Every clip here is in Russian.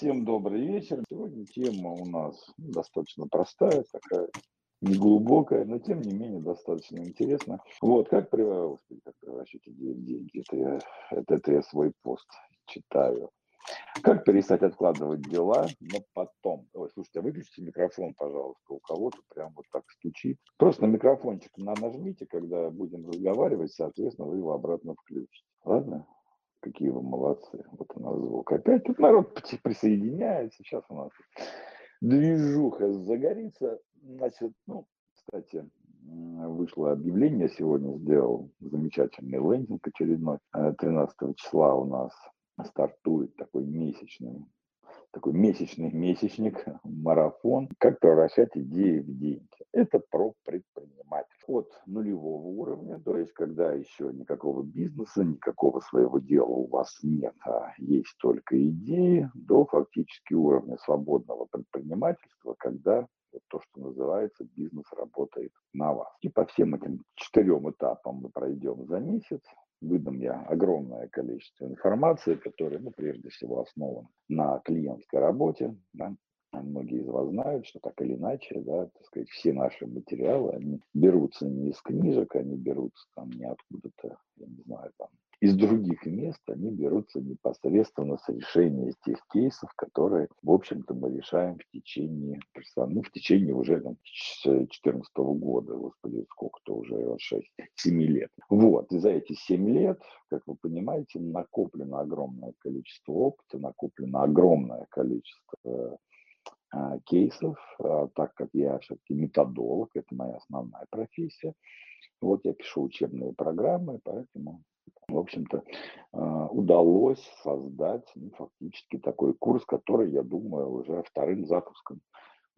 Всем добрый вечер. Сегодня тема у нас достаточно простая, такая неглубокая, но тем не менее достаточно интересная. Вот, как, Господи, как превращать идеи в деньги? Это я, это, это я свой пост читаю. Как перестать откладывать дела, но потом? Ой, слушайте, а выключите микрофон, пожалуйста, у кого-то прям вот так стучит. Просто на микрофончик на нажмите, когда будем разговаривать, соответственно, вы его обратно включите. Ладно? Какие вы молодцы. Вот у нас звук. Опять тут народ присоединяется. Сейчас у нас движуха загорится. Значит, ну, кстати, вышло объявление сегодня, сделал замечательный лендинг очередной. 13 э, числа у нас стартует такой месячный такой месячный месячник, марафон, как превращать идеи в деньги. Это про предпринимательство. От нулевого уровня, то есть когда еще никакого бизнеса, никакого своего дела у вас нет, а есть только идеи, до фактически уровня свободного предпринимательства, когда то, что называется, бизнес работает на вас. И по всем этим четырем этапам мы пройдем за месяц выдам я огромное количество информации, которая, ну, прежде всего, основана на клиентской работе. Да. Многие из вас знают, что так или иначе, да, так сказать, все наши материалы, они берутся не из книжек, они берутся там не откуда-то, я не знаю, там, из других мест они берутся непосредственно с решения тех кейсов, которые, в общем-то, мы решаем в течение, ну, в течение уже там, 2014 года, господи, сколько-то уже, 6, 7 лет. Вот, и за эти 7 лет, как вы понимаете, накоплено огромное количество опыта, накоплено огромное количество а, кейсов, а, так как я все-таки методолог, это моя основная профессия. Вот я пишу учебные программы, поэтому в общем-то, а, удалось создать ну, фактически такой курс, который, я думаю, уже вторым запуском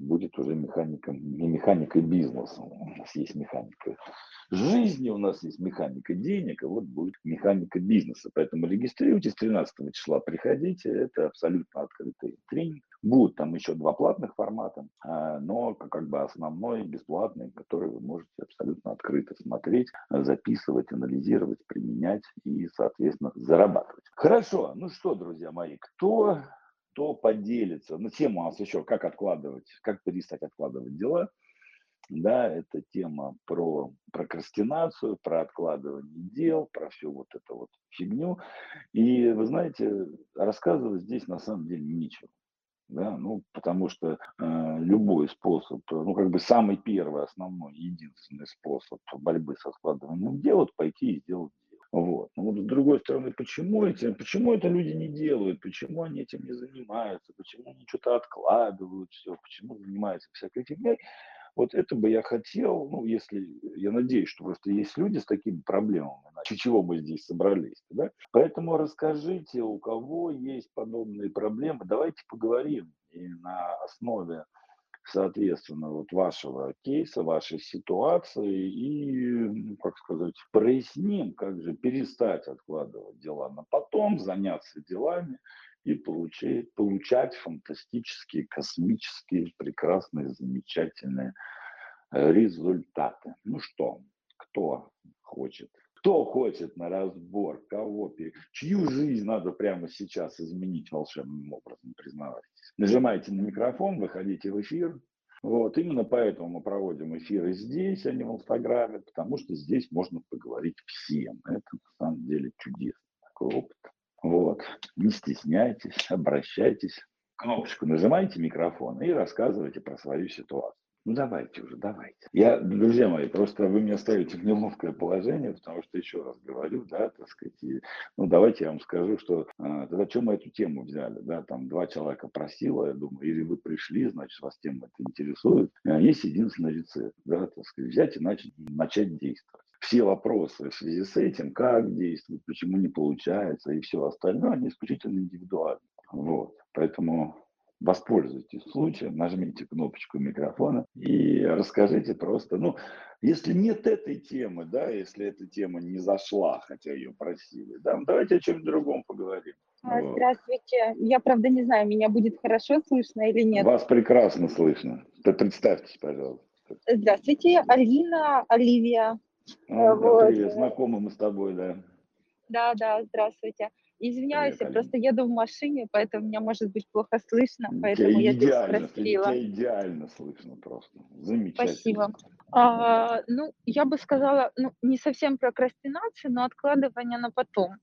будет уже механиком, не механикой бизнеса. У нас есть механика жизни, у нас есть механика денег, а вот будет механика бизнеса. Поэтому регистрируйтесь 13 числа, приходите, это абсолютно открытый тренинг. Будут там еще два платных формата, а, но как бы основной бесплатный, который вы можете абсолютно открыто смотреть, записывать, анализировать, применять и, соответственно, зарабатывать. Хорошо, ну что, друзья мои, кто кто поделится. Ну, тема у нас еще, как откладывать, как перестать откладывать дела. Да, это тема про прокрастинацию, про откладывание дел, про всю вот эту вот фигню. И вы знаете, рассказывать здесь на самом деле нечего. Да, ну, потому что э, любой способ, ну, как бы самый первый, основной, единственный способ борьбы с откладыванием дел, это пойти и сделать вот. Но вот с другой стороны, почему, эти, почему это люди не делают, почему они этим не занимаются, почему они что-то откладывают, все, почему занимаются всякой фигней, вот это бы я хотел, ну, если, я надеюсь, что просто есть люди с такими проблемами, иначе чего мы здесь собрались, да? Поэтому расскажите, у кого есть подобные проблемы, давайте поговорим и на основе соответственно, вот вашего кейса, вашей ситуации и, как сказать, проясним, как же перестать откладывать дела на потом, заняться делами и получить, получать фантастические, космические, прекрасные, замечательные э, результаты. Ну что, кто хочет? Кто хочет на разбор, кого, чью жизнь надо прямо сейчас изменить волшебным образом, признавайтесь. Нажимайте на микрофон, выходите в эфир. Вот, именно поэтому мы проводим эфиры здесь, а не в Инстаграме, потому что здесь можно поговорить всем. Это на самом деле чудесный такой опыт. Вот. Не стесняйтесь, обращайтесь. Кнопочку нажимайте микрофон и рассказывайте про свою ситуацию. Ну давайте уже, давайте. Я, друзья мои, просто вы меня ставите в неловкое положение, потому что еще раз говорю, да, так сказать, и, ну давайте я вам скажу, что а, тогда чем мы эту тему взяли, да, там два человека просило, я думаю, или вы пришли, значит, вас тема это интересует, а, есть единственный рецепт, да, так сказать, взять и начать, начать действовать. Все вопросы в связи с этим, как действовать, почему не получается и все остальное, они исключительно индивидуальны. Вот, поэтому воспользуйтесь случаем, нажмите кнопочку микрофона и расскажите просто, ну, если нет этой темы, да, если эта тема не зашла, хотя ее просили, да, ну, давайте о чем-нибудь другом поговорим. А, здравствуйте. Я, правда, не знаю, меня будет хорошо слышно или нет. Вас прекрасно слышно. Представьтесь, пожалуйста. Здравствуйте, Алина, Оливия. А, вот. Привет, знакомы мы с тобой, да. Да, да, здравствуйте. Извиняюсь, я просто еду в машине, поэтому меня может быть плохо слышно, Тебя поэтому я здесь идеально, спросила. тебя идеально слышно просто. Замечательно. Спасибо. А, ну, я бы сказала, ну, не совсем прокрастинация, но откладывание на потом.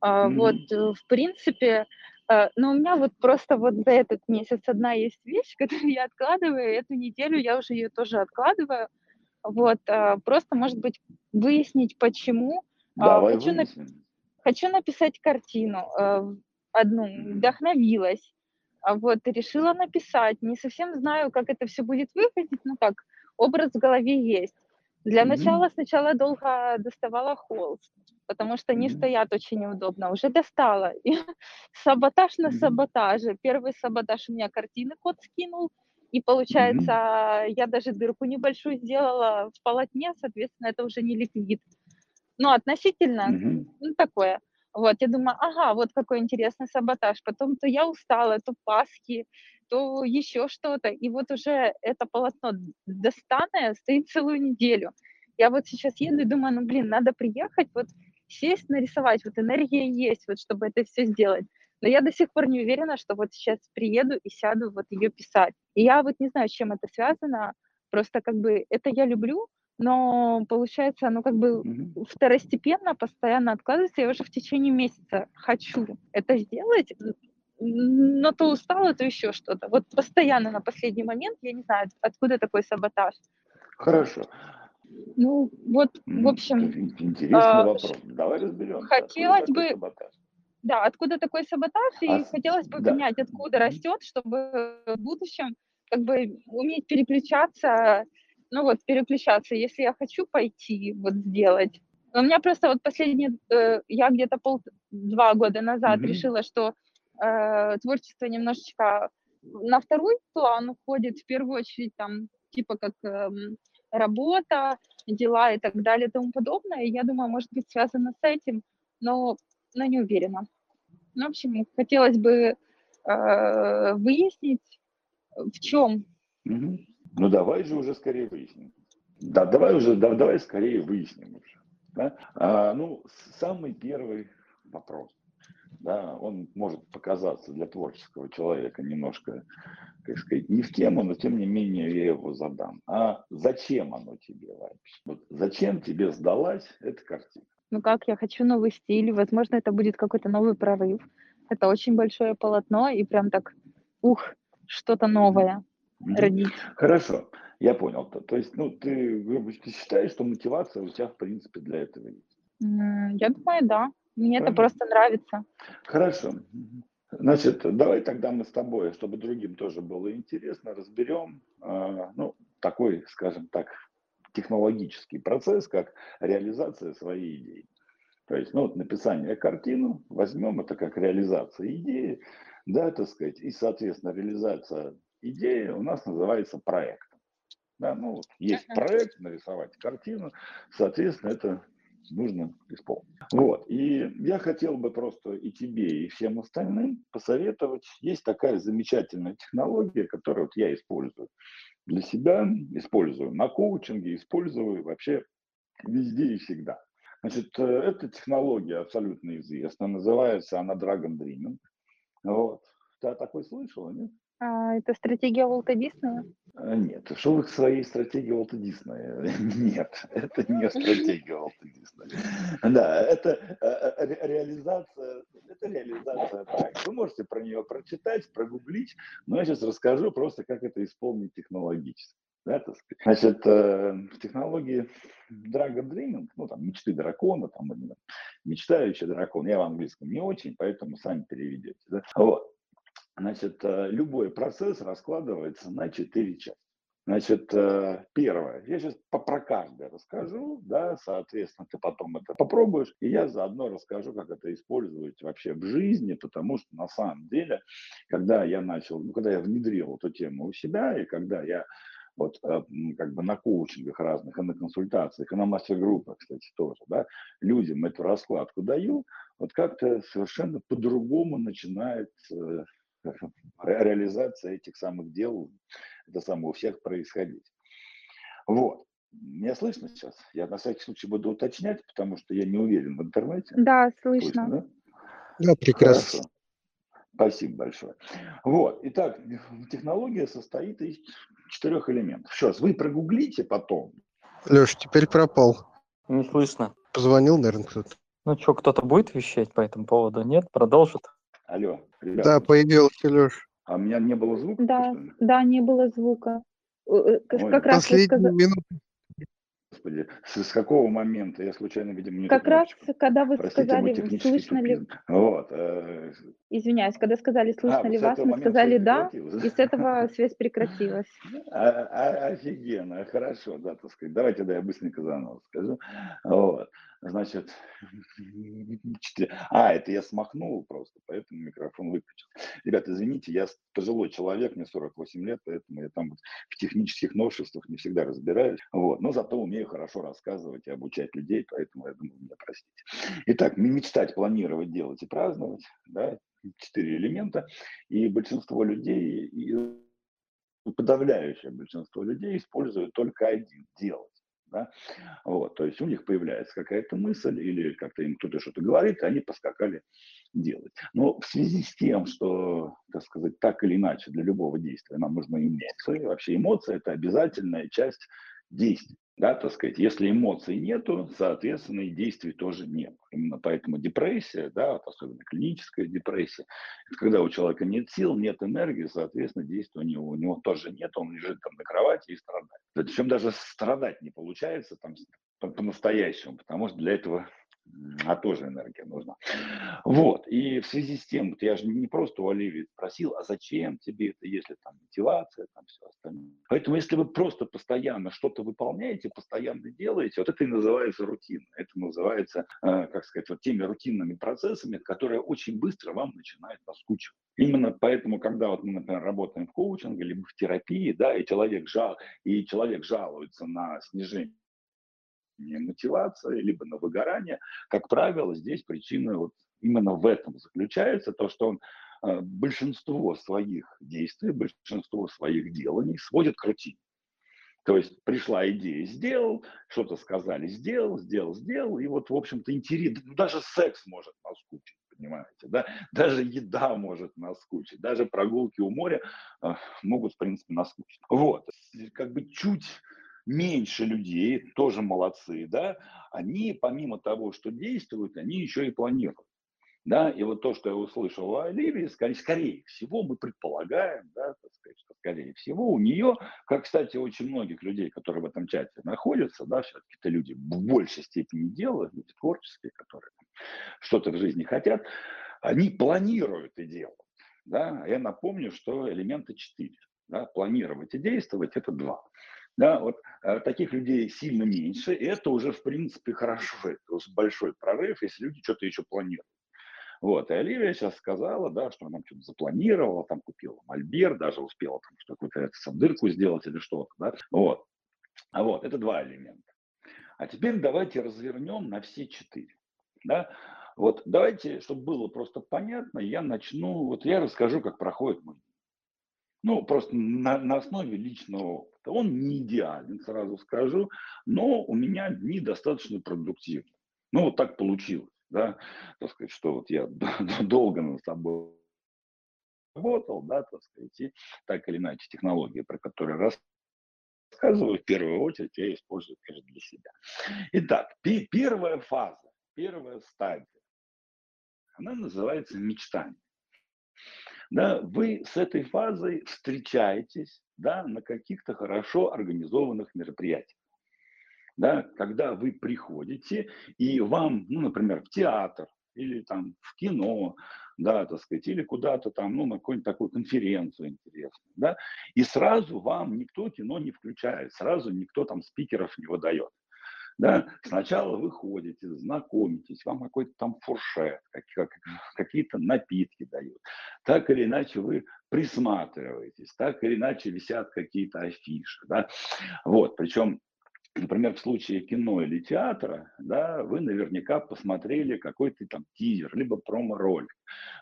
А, вот, Мгм. э, в принципе, э, но у меня вот просто вот за этот месяц одна есть вещь, которую я откладываю, эту неделю я уже ее тоже откладываю. Вот, а, просто, может быть, выяснить, почему. А, Давай хочу, выясним. Хочу написать картину э, одну, вдохновилась. А вот, решила написать. Не совсем знаю, как это все будет выглядеть, ну как, образ в голове есть. Для Мгм. начала сначала долго доставала холст, потому что они Мгм. стоят очень неудобно. Уже достала. И саботаж на Мгм. саботаже. Первый саботаж у меня картины кот скинул, и получается, я даже дырку небольшую сделала в полотне, соответственно, это уже не ликвид. Ну, относительно, Мгм. ну, такое. Вот, я думаю, ага, вот какой интересный саботаж. Потом то я устала, то Пасхи, то еще что-то. И вот уже это полотно достанное стоит целую неделю. Я вот сейчас еду и думаю, ну, блин, надо приехать, вот сесть, нарисовать. Вот энергия есть, вот чтобы это все сделать. Но я до сих пор не уверена, что вот сейчас приеду и сяду вот ее писать. И я вот не знаю, с чем это связано. Просто как бы это я люблю, но получается, оно как бы второстепенно, постоянно откладывается. Я уже в течение месяца хочу это сделать, но то устала, то еще что-то. Вот постоянно на последний момент, я не знаю, откуда такой саботаж. Хорошо. Ну, вот, в общем, Ин- Интересный а, вопрос. Давай разберемся. хотелось бы- саботаж? да, откуда такой саботаж, и А с- хотелось бы да. понять, откуда растет, чтобы в будущем как бы уметь переключаться, ну вот переключаться, если я хочу пойти вот сделать. У меня просто вот последние, э, я где-то пол два года назад Мгм. решила, что э, творчество немножечко на второй план уходит, в первую очередь там типа как эм, работа, дела и так далее и тому подобное. И я думаю, может быть связано с этим, но, но не уверена. Ну, в общем, хотелось бы э, выяснить, в чем. Мгм. Ну давай же уже скорее выясним. Да, давай уже, да, давай скорее выясним уже. да. А, ну, самый первый вопрос, да, он может показаться для творческого человека немножко, как сказать, не в тему, но тем не менее я его задам. А зачем оно тебе вообще? Вот зачем тебе сдалась эта картина? Ну как, я хочу новый стиль, возможно, это будет какой-то новый прорыв. Это очень большое полотно, и прям так, ух, что-то новое. Родить. Хорошо, я понял. То, то есть, ну, ты, грубо ты считаешь, что мотивация у тебя, в принципе, для этого есть? Я думаю, да. Мне это Правильно? просто нравится. Хорошо. Значит, давай тогда мы с тобой, чтобы другим тоже было интересно, разберем, а, ну, такой, скажем так, технологический процесс, как реализация своей идеи. То есть, ну, вот написание картины, возьмем это как реализация идеи, да, так сказать, и, соответственно, реализация идеи у нас называется проектом. Да, ну, вот есть проект, нарисовать картину, соответственно, это нужно исполнить. Вот, и я хотел бы просто и тебе, и всем остальным посоветовать, есть такая замечательная технология, которую вот я использую для себя, использую на коучинге, использую вообще везде и всегда. Значит, э, эта технология абсолютно известна, называется она Dragon Dreaming. Вот. Ты о такой слышала, нет? А, это стратегия Уолта Диснея? А, Нет, что вы к своей стратегии Уолта Диснея? Нет, это не стратегия Уолта Диснея. Да, это э, э, ре- реализация, это реализация проекта. Вы можете про нее прочитать, прогуглить, но я сейчас расскажу просто, как это исполнить технологически. Да, так сказать. Значит, э, в технологии Dragon Dreaming, ну там мечты дракона, там или мечтающий дракон, я в английском не очень, поэтому сами переведете. Да? Вот. Значит, э, любой процесс раскладывается на четыре части. Значит, э, первое, я сейчас по, про каждое расскажу, да, соответственно, ты потом это попробуешь, и я заодно расскажу, как это использовать вообще в жизни, потому что на самом деле, когда я начал, ну, когда я внедрил эту тему у себя, и когда я вот э, как бы на коучингах разных, и на консультациях, и на мастер-группах, кстати, тоже, да, людям эту раскладку даю, вот как-то совершенно по-другому начинает реализация этих самых дел, это самое у всех происходить. Вот. Меня слышно сейчас? Я на всякий случай буду уточнять, потому что я не уверен в интернете. Да, Слышно, слышно. да? Да, прекрасно. Хорошо. Спасибо большое. Вот, итак, технология состоит из четырех элементов. Сейчас вы прогуглите потом. Леш, теперь пропал. Не слышно. Позвонил, наверное, кто-то. Ну что, кто-то будет вещать по этому поводу? Нет? Продолжит? Алло, ребята. Да, появился Леш. А у меня не было звука? Да, что ли? да, не было звука. Э, э, Как Ой, как раз вы Последнюю сказа- минуту. Господи, с, с какого момента? Я случайно, видимо, не как раз, кнопочку. когда вы Простите, сказали, слышно ли, тупизм. Вот. э, извиняюсь, когда сказали, слышно вот ли вас, мы сказали да, и с этого связь прекратилась. А- а- Офигенно, хорошо, да, так сказать. Давайте, да, я быстренько заново скажу. Вот, значит, а, это я смахнул просто, поэтому микрофон выключил. Ребят, извините, я пожилой человек, мне 48 лет, поэтому я там вот в технических новшествах не всегда разбираюсь, вот, но зато умею хорошо рассказывать и обучать людей, поэтому я думаю, меня простите. Итак, мечтать, планировать, делать и праздновать, да, четыре элемента, и большинство людей и подавляющее большинство людей используют только один – делать. Да? Вот, то есть у них появляется какая-то мысль или как-то им кто-то что-то говорит, и они поскакали делать. Но в связи с тем, что, так сказать, так или иначе для любого действия нам нужны эмоции, вообще эмоции – это обязательная часть действий. Да, так сказать, если эмоций нету, соответственно, и действий тоже нет. Именно поэтому депрессия, да, вот особенно клиническая депрессия, это когда у человека нет сил, нет энергии, соответственно, действия у него, у него тоже нет, он лежит там на кровати и страдает. Причем даже страдать не получается там по-настоящему, потому что для этого а тоже энергия нужна. Вот, и в связи с тем, я же не просто у Оливии спросил, а зачем тебе это, если там мотивация, там все остальное. Поэтому если вы просто постоянно что-то выполняете, постоянно делаете, вот это и называется рутина. Это называется, э, как сказать, вот теми рутинными процессами, которые очень быстро вам начинают наскучивать. Именно поэтому, когда вот мы, например, работаем в коучинге, либо в терапии, да, и человек, жал, и человек жалуется на снижение мотивации, либо на выгорание, как правило, здесь причина вот именно в этом заключается, то, что он э, большинство своих действий, большинство своих деланий сводит к рутине. То есть пришла идея, сделал, что-то сказали, сделал, сделал, сделал, и вот, в общем-то, интерес, ну, даже секс может наскучить, понимаете, да, даже еда может наскучить, даже прогулки у моря э, могут, в принципе, наскучить. Вот, как бы чуть меньше людей, тоже молодцы, да, они помимо того, что действуют, они еще и планируют. Да, и вот то, что я услышал у Оливии, скорее, скорее всего, мы предполагаем, да, так сказать, что скорее всего у нее, как, кстати, очень многих людей, которые в этом чате находятся, да, все-таки это люди в большей степени делают, люди творческие, которые что-то в жизни хотят, они планируют и делают. Да? Я напомню, что элементы четыре. Да? Планировать и действовать – это два. Да, вот э, таких людей сильно меньше, и это уже, в принципе, хорошо, это большой прорыв, если люди что-то еще планируют. Вот, и Оливия сейчас сказала, да, что она что-то запланировала, там купила мольбер, даже успела там какую-то дырку сделать или что-то, да, вот. А вот, это два элемента. А теперь давайте развернем на все четыре, да. Вот давайте, чтобы было просто понятно, я начну, вот я расскажу, как проходит мой день. Ну, просто на, на основе личного опыта. Он не идеален, сразу скажу, но у меня дни достаточно продуктивные. Ну, вот так получилось, да, так сказать, что вот я долго над собой работал, да, так сказать, и так или иначе технологии, про которые рассказываю, в первую очередь я использую, конечно, для себя. Итак, первая фаза, первая стадия, она называется мечтание. Да, вы с этой фазой встречаетесь да, на каких-то хорошо организованных мероприятиях. Да, когда вы приходите, и вам, ну, например, в театр или там в кино, да, так сказать, или куда-то там, ну, на какую-нибудь такую конференцию интересную, да, и сразу вам никто кино не включает, сразу никто там спикеров не выдает. Да, сначала вы ходите, знакомитесь, вам какой-то там фуршет, как, как, какие-то напитки дают. Так или иначе вы присматриваетесь, так или иначе висят какие-то афиши. Да? Вот, причем Например, в случае кино или театра, да, вы наверняка посмотрели какой-то там тизер, либо промо-ролик,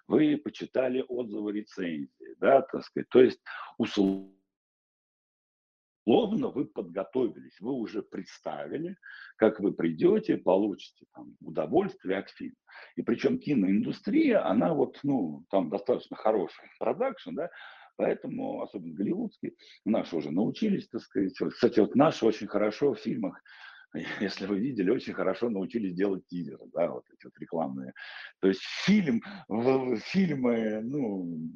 вы почитали отзывы, рецензии, да, так сказать, то есть условно Словно вы подготовились, вы уже представили, как вы придете, получите там, удовольствие от фильма. И причем киноиндустрия, она вот, ну, там достаточно хороший продакшн, да, Поэтому, особенно голливудский, наши уже научились, так сказать. Кстати, вот наши очень хорошо в фильмах если вы видели, очень хорошо научились делать тизеры, да, вот эти вот рекламные. То есть фильм, фильмы, ну,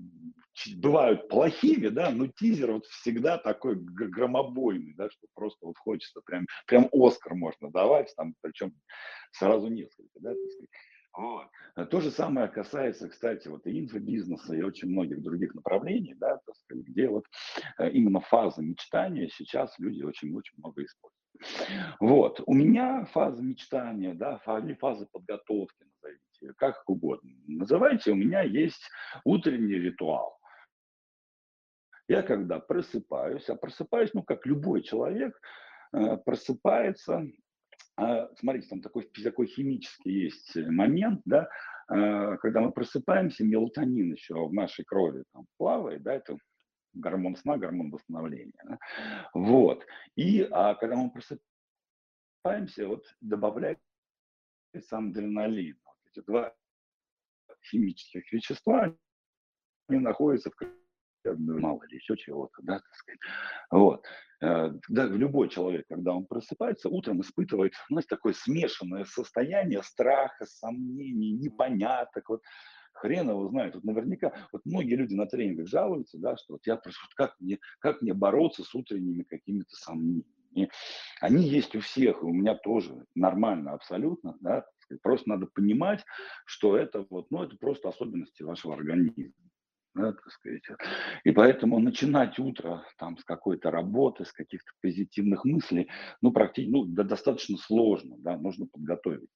бывают плохими, да, но тизер вот всегда такой громобойный, да, что просто вот хочется прям, прям Оскар можно давать, там, причем сразу несколько, да, так сказать. Вот. То же самое касается, кстати, вот и инфобизнеса, и очень многих других направлений, да, так сказать, где вот э, именно фаза мечтания сейчас люди очень-очень много используют. Вот. У меня фаза мечтания, да, или фаза подготовки, назовите, как угодно. Называйте, у меня есть утренний ритуал. Я когда просыпаюсь, а просыпаюсь, ну, как любой человек, э, просыпается, смотрите, там такой, такой химический есть момент, да, э, когда мы просыпаемся, мелатонин еще в нашей крови там плавает, да, это гормон сна, гормон восстановления. Да? Вот. И а когда мы просыпаемся, вот добавляется адреналин. Вот эти два химических вещества, они находятся в мало ли еще чего-то, да, так сказать. Вот. Э, да, любой человек, когда он просыпается, утром испытывает, знаете, такое смешанное состояние страха, сомнений, непоняток. Вот хрен его знает. Вот наверняка, вот многие люди на тренингах жалуются, да, что вот я прошу, как мне, как мне бороться с утренними какими-то сомнениями. Они есть у всех, и у меня тоже нормально абсолютно, да, просто надо понимать, что это вот, ну, это просто особенности вашего организма. Да, так сказать. И поэтому начинать утро там с какой-то работы, с каких-то позитивных мыслей, ну, практически, ну, да, достаточно сложно, да, нужно подготовить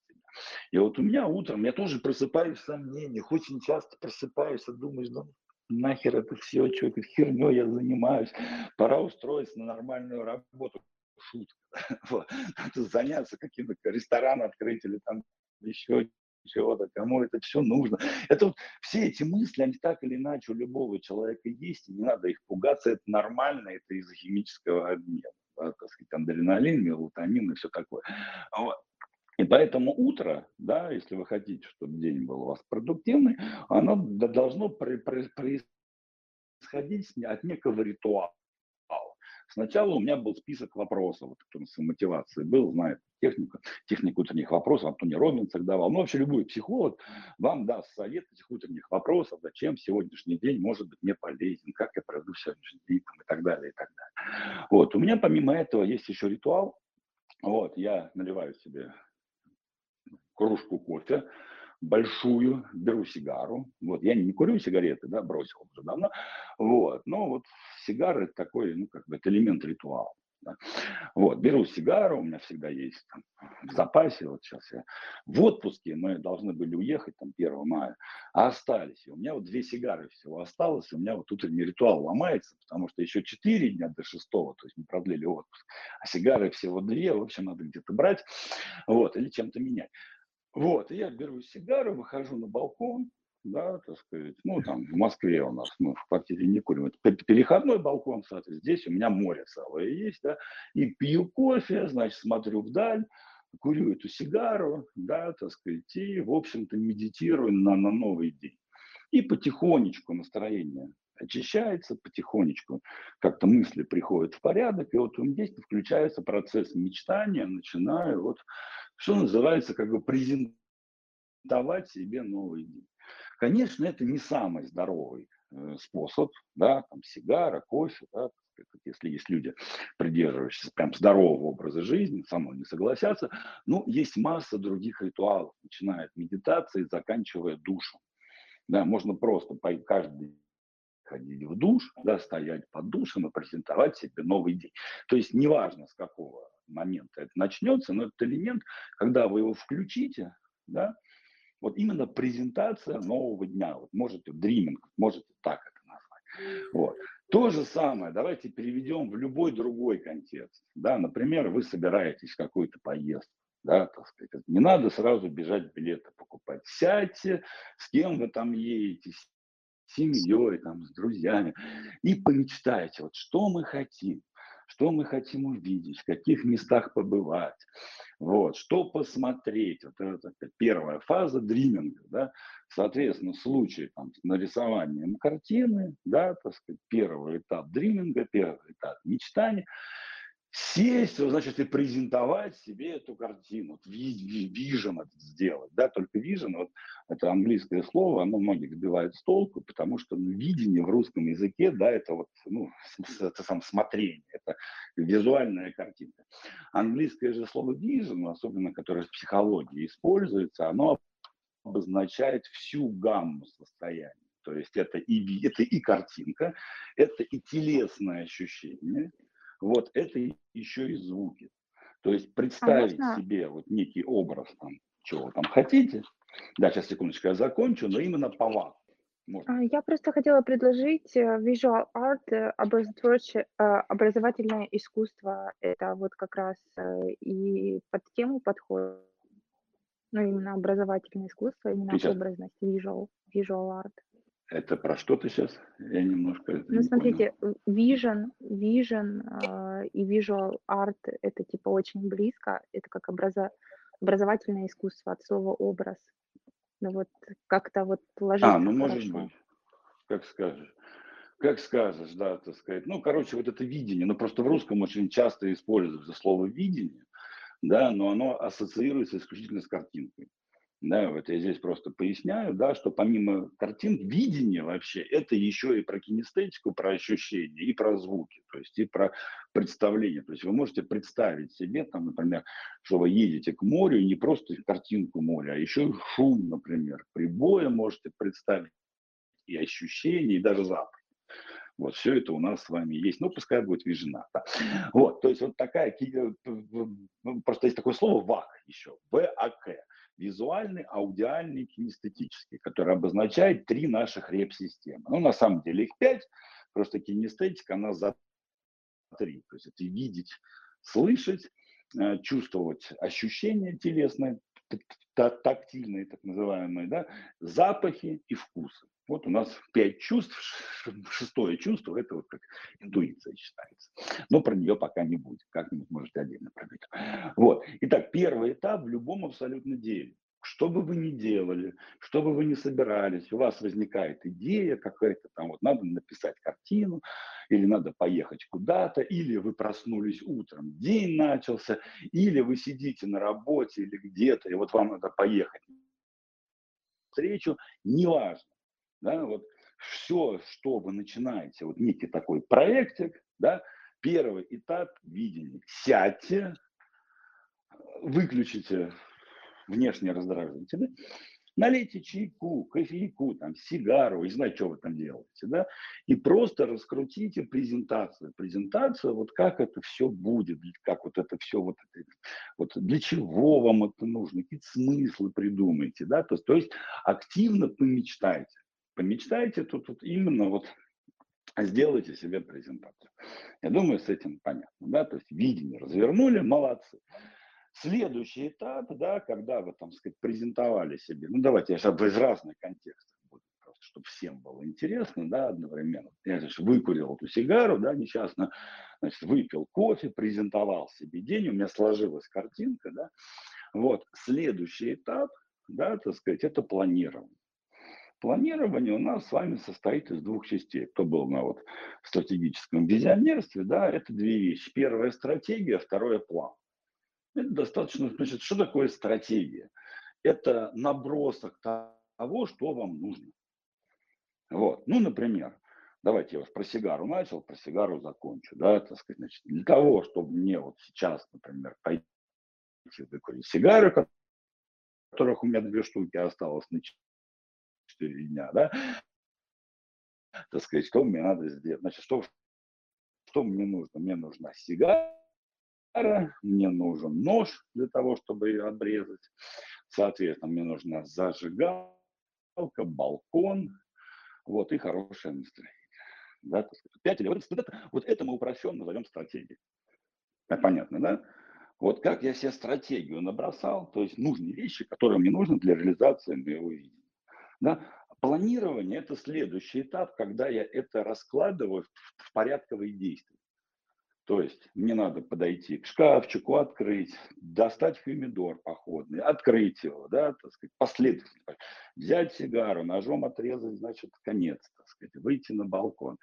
и вот у меня утром, я тоже просыпаюсь в сомнениях, очень часто просыпаюсь и думаешь, да нахер это все, что херней я занимаюсь, пора устроиться на нормальную работу. Шутка. Вот. Заняться каким-то рестораном открыть или там еще чего-то, кому это все нужно. Это вот, все эти мысли, они так или иначе у любого человека есть, и не надо их пугаться, это нормально, это из-за химического обмена, да, так сказать, адреналин, мелатонин и все такое. Вот. И поэтому утро, да, если вы хотите, чтобы день был у вас продуктивный, оно должно происходить от некого ритуала. Сначала у меня был список вопросов, вот, кто с мотивацией был, знает технику, технику утренних вопросов, Антони Робинс их давал. Ну, вообще любой психолог вам даст совет этих утренних вопросов, зачем сегодняшний день может быть мне полезен, как я проведу сегодняшний день там, и так далее, и так далее. Вот, у меня помимо этого есть еще ритуал. Вот, я наливаю себе кружку кофе, большую, беру сигару. Вот, я не курю сигареты, да, бросил уже давно. Вот, но вот сигары такой, ну, как бы, это элемент ритуала. Да. Вот, беру сигару, у меня всегда есть там, в запасе, вот сейчас я в отпуске, мы должны были уехать там 1 мая, а остались. И у меня вот две сигары всего осталось, у меня вот утренний ритуал ломается, потому что еще 4 дня до 6, то есть мы продлили отпуск, а сигары всего две, в общем, надо где-то брать, вот, или чем-то менять. Вот, я беру сигару, выхожу на балкон, да, так сказать, ну, там, в Москве у нас, мы в квартире не курим, это переходной балкон, соответственно, здесь у меня море целое есть, да, и пью кофе, значит, смотрю вдаль, курю эту сигару, да, так сказать, и, в общем-то, медитирую на, на новый день. И потихонечку настроение очищается, потихонечку как-то мысли приходят в порядок, и вот здесь включается процесс мечтания, начинаю вот что называется, как бы презентовать себе новый день. Конечно, это не самый здоровый э, способ, да, там сигара, кофе, да, если есть люди, придерживающиеся прям здорового образа жизни, со мной не согласятся, но есть масса других ритуалов, начиная от медитации, заканчивая душем. Да, можно просто каждый ходить в душ, да, стоять под душем и презентовать себе новый день. То есть неважно, с какого момента это начнется, но этот элемент, когда вы его включите, да, вот именно презентация нового дня, вот можете дриминг, можете так это назвать. Вот. То же самое, давайте переведем в любой другой контекст. Да, например, вы собираетесь в какую-то поездку, да, так сказать. Не надо сразу бежать билеты покупать. Сядьте, с кем вы там едете, семьей, там, с друзьями, и помечтайте, вот что мы хотим, что мы хотим увидеть, в каких местах побывать, вот, что посмотреть. Вот это, это первая фаза дриминга, да, соответственно, в случае там, с нарисованием картины, да, так сказать, первый этап дриминга, первый этап мечтания – сесть, значит, и презентовать себе эту картину, вот, vision это сделать, да, только vision, вот это английское слово, оно многих сбивает с толку, потому что ну, видение в русском языке, да, это вот, ну, это сам смотрение, это визуальная картинка. Английское же слово vision, особенно которое в психологии используется, оно обозначает всю гамму состояний. То есть это и, это и картинка, это и телесное ощущение, вот это еще и звуки. То есть А представить можно, себе вот некий образ там, чего там хотите. Да, сейчас секундочку, я закончу, но именно по вам. Можно. а, я просто хотела предложить э, visual art, э, э, образовательное искусство. Это вот как раз и под тему подходит. Ну, именно образовательное искусство, именно Сейчас. образность, visual, visual art. Это про что ты сейчас? Я немножко Ну, не понял. смотрите, в- vision, vision э, и visual art это типа очень близко. Это как образа- образовательное искусство от слова образ. Ну вот как-то вот А, ложится ну может хорошо. быть, как скажешь. Как скажешь, да, так сказать. Ну, короче, вот это видение, ну просто в русском очень часто используется слово видение, да, но оно ассоциируется исключительно с картинкой. Да, вот я здесь просто поясняю, да, что помимо картин, видение вообще, это еще и про кинестетику, про ощущения, и про звуки, то есть и про представление. То есть вы можете представить себе, там, например, что вы едете к морю, и не просто картинку моря, а еще и шум, например, прибоя можете представить, и ощущения, и даже запах. Вот, все это у нас с вами есть. Ну, пускай будет вижена. Вот, то есть вот такая, э, ну, просто есть такое слово ВАК еще, ВАК, визуальный, аудиальный, кинестетический, который обозначает три наших реп-системы. Ну, на самом деле их пять, просто кинестетика, она за три. То есть это видеть, слышать, э, чувствовать ощущения телесные, тактильные, так называемые, да, запахи и вкусы. Вот у нас пять чувств, шестое чувство, это вот как интуиция считается. Но про нее пока не будет, как-нибудь можете отдельно пробить. Вот. Итак, первый этап в любом абсолютно деле. Что бы вы ни делали, что бы вы ни собирались, у вас возникает идея какая-то, там вот надо написать картину, или надо поехать куда-то, или вы проснулись утром, день начался, или вы сидите на работе или где-то, и вот вам надо поехать на встречу, неважно. Да, вот все, что вы начинаете, вот некий такой проектик, да, первый этап видения. Сядьте, выключите внешние раздражители, налейте чайку, кофейку, там, сигару, и знаю, что вы там делаете, да, и просто раскрутите презентацию. Презентацию, вот как это все будет, как вот это все, вот, это, вот для чего вам это нужно, какие смыслы придумайте, да, то, то есть активно помечтайте. Помечтайте тут, тут именно вот сделайте себе презентацию. Я думаю, с этим понятно, да, то есть видение развернули, молодцы. Следующий этап, да, когда вы, там сказать, презентовали себе, ну давайте я сейчас из разных контекстов буду, просто, чтобы всем было интересно, да, одновременно. Я же выкурил эту сигару, да, несчастно, значит, выпил кофе, презентовал себе день, у меня сложилась картинка, да. Вот, следующий этап, да, так сказать, это планирование. Планирование у нас с вами состоит из двух частей. Кто был на вот стратегическом визионерстве, да, это две вещи. Первая стратегия, второе план. Это достаточно, значит, что такое стратегия? Это набросок того, что вам нужно. Вот, ну, например, давайте я вот про сигару начал, про сигару закончу, да, так сказать, значит, для того, чтобы мне вот сейчас, например, пойти выкурить сигару, которых у меня две штуки осталось на 4 дня, да, так сказать, что мне надо сделать, значит, что, что мне нужно? Мне нужна сигара, мне нужен нож для того, чтобы ее обрезать. Соответственно, мне нужна зажигалка, балкон, вот, и хорошее настроение. Да, так сказать. Пять или вот это, вот это мы упрощенно назовем стратегией. Так, понятно, да? Вот как я себе стратегию набросал, то есть нужные вещи, которые мне нужны для реализации моего видения. Да? Планирование – это следующий этап, когда я это раскладываю в, порядковые действия. То есть мне надо подойти к шкафчику, открыть, достать хумидор походный, открыть его, да, так сказать, последовательно. Взять сигару, ножом отрезать, значит, конец, так сказать, выйти на балкон,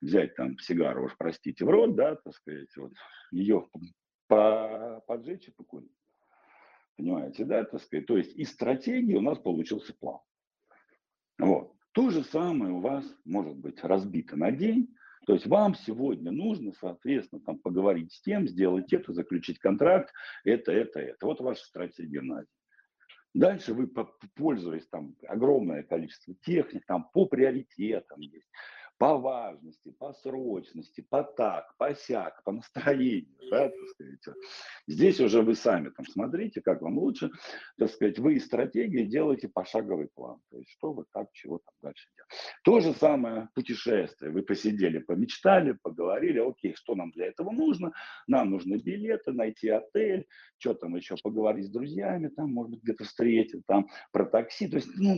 взять там сигару, уж простите, в рот, да, так сказать, вот, ее по, поджечь и покурить. Понимаете, да, так сказать. То есть из стратегии у нас получился план. То же самое у вас может быть разбито на день, то есть вам сегодня нужно, соответственно, там, поговорить с тем, сделать это, заключить контракт, это, это, это. Вот ваша стратегия на день. Дальше вы, пользуясь там огромное количество техник, там по приоритетам есть, по важности, по срочности, по так, по сяк, по настроению, да, так сказать. Здесь уже вы сами там смотрите, как вам лучше, так сказать, вы из стратегии делаете пошаговый план, то есть что вы как, чего там дальше делать. То же самое путешествие, вы посидели, помечтали, поговорили, окей, что нам для этого нужно, нам нужны билеты, найти отель, что там еще, поговорить с друзьями, там, может быть, где-то встретить, там, про такси, то есть, ну,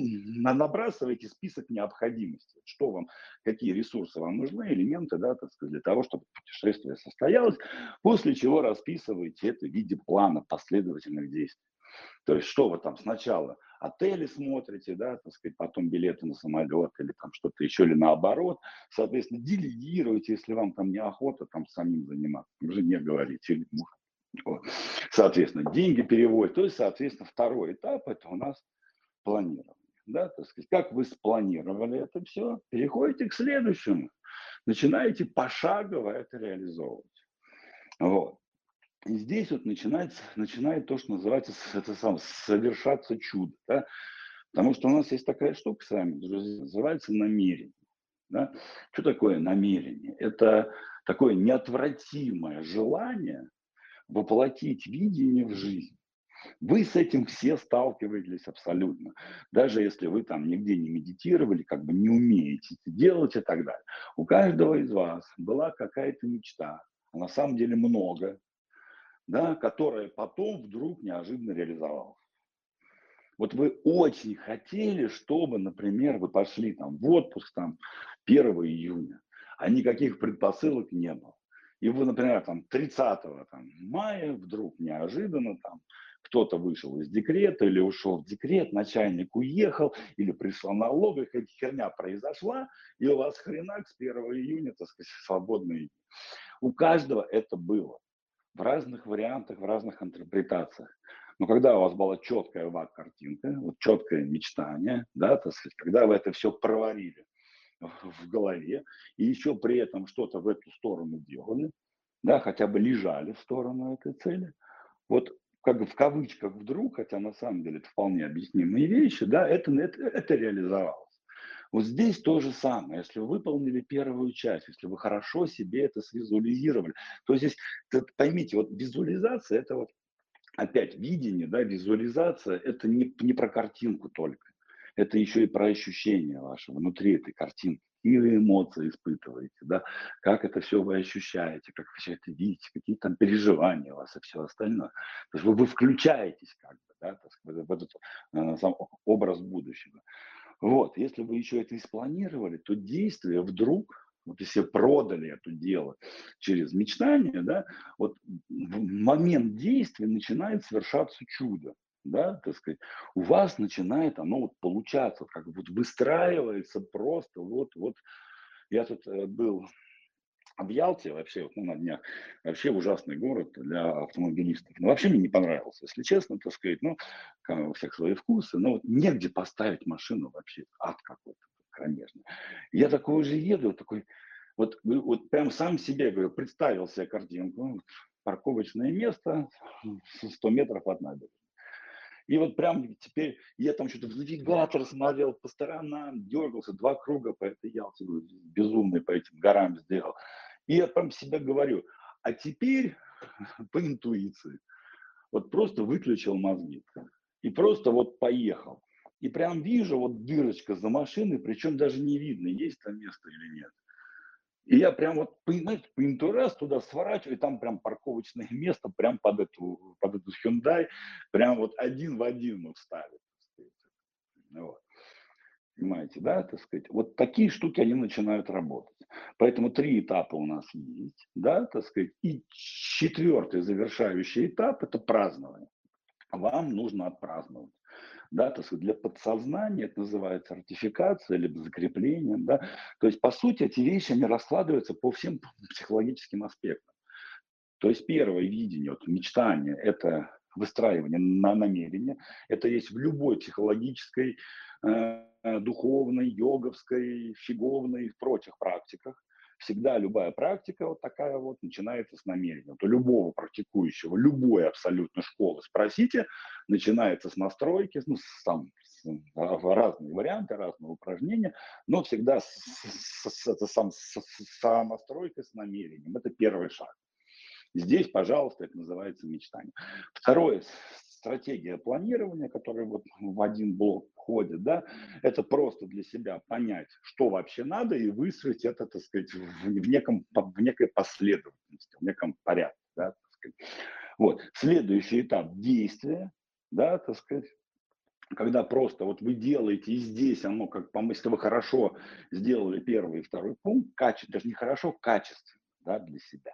набрасывайте список необходимостей, что вам, какие какие ресурсы вам нужны, элементы, да, так сказать, для того, чтобы путешествие состоялось, после чего расписываете это в виде плана последовательных действий. То есть что вы там сначала отели смотрите, да, так сказать, потом билеты на самолет или там что-то еще, или наоборот. Соответственно, делегируйте, если вам там неохота там самим заниматься, уже не говорите. Или, вот. Соответственно, деньги переводят. То есть, соответственно, второй этап – это у нас планирование да, так сказать, как вы спланировали это все, переходите к следующему, начинаете пошагово это реализовывать. Вот. И здесь вот начинается, начинает то, что называется это сам, совершаться чудо. Да? Потому что у нас есть такая штука с вами, друзья, называется намерение. Да? Что такое намерение? Это такое неотвратимое желание воплотить видение в жизнь. Вы с этим все сталкиваетесь абсолютно. Даже если вы там нигде не медитировали, как бы не умеете это делать и так далее. У каждого из вас была какая-то мечта, а на самом деле много, да, которая потом вдруг неожиданно реализовалась. Вот вы очень хотели, чтобы, например, вы пошли там в отпуск там 1 июня, а никаких предпосылок не было. И вы, например, там 30 там, мая вдруг неожиданно там кто-то вышел из декрета или ушел в декрет, начальник уехал, или пришла налоговая, какая-то херня произошла, и у вас хренак с 1 июня, так сказать, свободный. У каждого это было в разных вариантах, в разных интерпретациях. Но когда у вас была четкая вак-картинка, вот четкое мечтание, да, так сказать, когда вы это все проварили в голове, и еще при этом что-то в эту сторону делали, да, хотя бы лежали в сторону этой цели, вот как бы в кавычках вдруг, хотя на самом деле это вполне объяснимые вещи, да, это, это, это реализовалось. Вот здесь то же самое. Если вы выполнили первую часть, если вы хорошо себе это свизуализировали, то здесь, поймите, вот визуализация, это вот опять видение, да, визуализация, это не, не про картинку только. Это еще и про ощущение ваше внутри этой картинки какие эмоции испытываете, да, как это все вы ощущаете, как вы все это видите, какие там переживания у вас и все остальное. То есть вы, вы включаетесь как бы, да, в этот э, сам образ будущего. Вот, если вы еще это испланировали, то действие вдруг, вот если продали это дело через мечтание, да, вот в момент действия начинает совершаться чудо да, так сказать, у вас начинает оно вот получаться, как вот выстраивается просто вот, вот. Я тут э, был в Ялте вообще, ну, на днях, вообще ужасный город для автомобилистов. Ну, вообще мне не понравился, если честно, так сказать, ну, у всех свои вкусы, но вот негде поставить машину вообще, ад какой-то кромежный. Я такой уже еду, такой, вот, вот прям сам себе, говорю, представил себе картинку, парковочное место 100 метров от набережной. И вот прям теперь я там что-то в навигатор смотрел по сторонам, дергался, два круга по этой Ялте, безумный по этим горам сделал. И я прям себе говорю, а теперь по интуиции, вот просто выключил мозги и просто вот поехал. И прям вижу вот дырочка за машиной, причем даже не видно, есть там место или нет. И я прям вот, понимаете, по интураз туда сворачиваю, и там прям парковочное место, прям под эту, под эту Hyundai, прям вот один в один вот ставит. Вот. Понимаете, да, так сказать. Вот такие штуки, они начинают работать. Поэтому три этапа у нас есть, да, так сказать. И четвертый завершающий этап – это празднование. Вам нужно отпраздновать. Да, так сказать, для подсознания это называется артификация либо закреплением. Да. То есть, по сути, эти вещи, они раскладываются по всем психологическим аспектам. То есть первое видение, вот, мечтание – это выстраивание на намерение. Это есть в любой психологической, э, духовной, йоговской, фиговной и прочих практиках. Всегда любая практика вот такая вот начинается с намерения. Вот у любого практикующего, любой абсолютно школы спросите, начинается с настройки, ну, сам, с, разные варианты, разные упражнения, но всегда с, с, это сам, с, с, с настройкой, с намерением. Это первый шаг. Здесь, пожалуйста, это называется мечтание. Второе, стратегия планирования, которая вот в один блок входит, да, это просто для себя понять, что вообще надо, и выстроить это, так сказать, в, неком, в некой последовательности, в неком порядке. Да, так сказать. Вот. Следующий этап действия, да, так сказать, когда просто вот вы делаете, и здесь оно, как по если вы хорошо сделали первый и второй пункт, качество, даже не хорошо, качественно, да, для себя.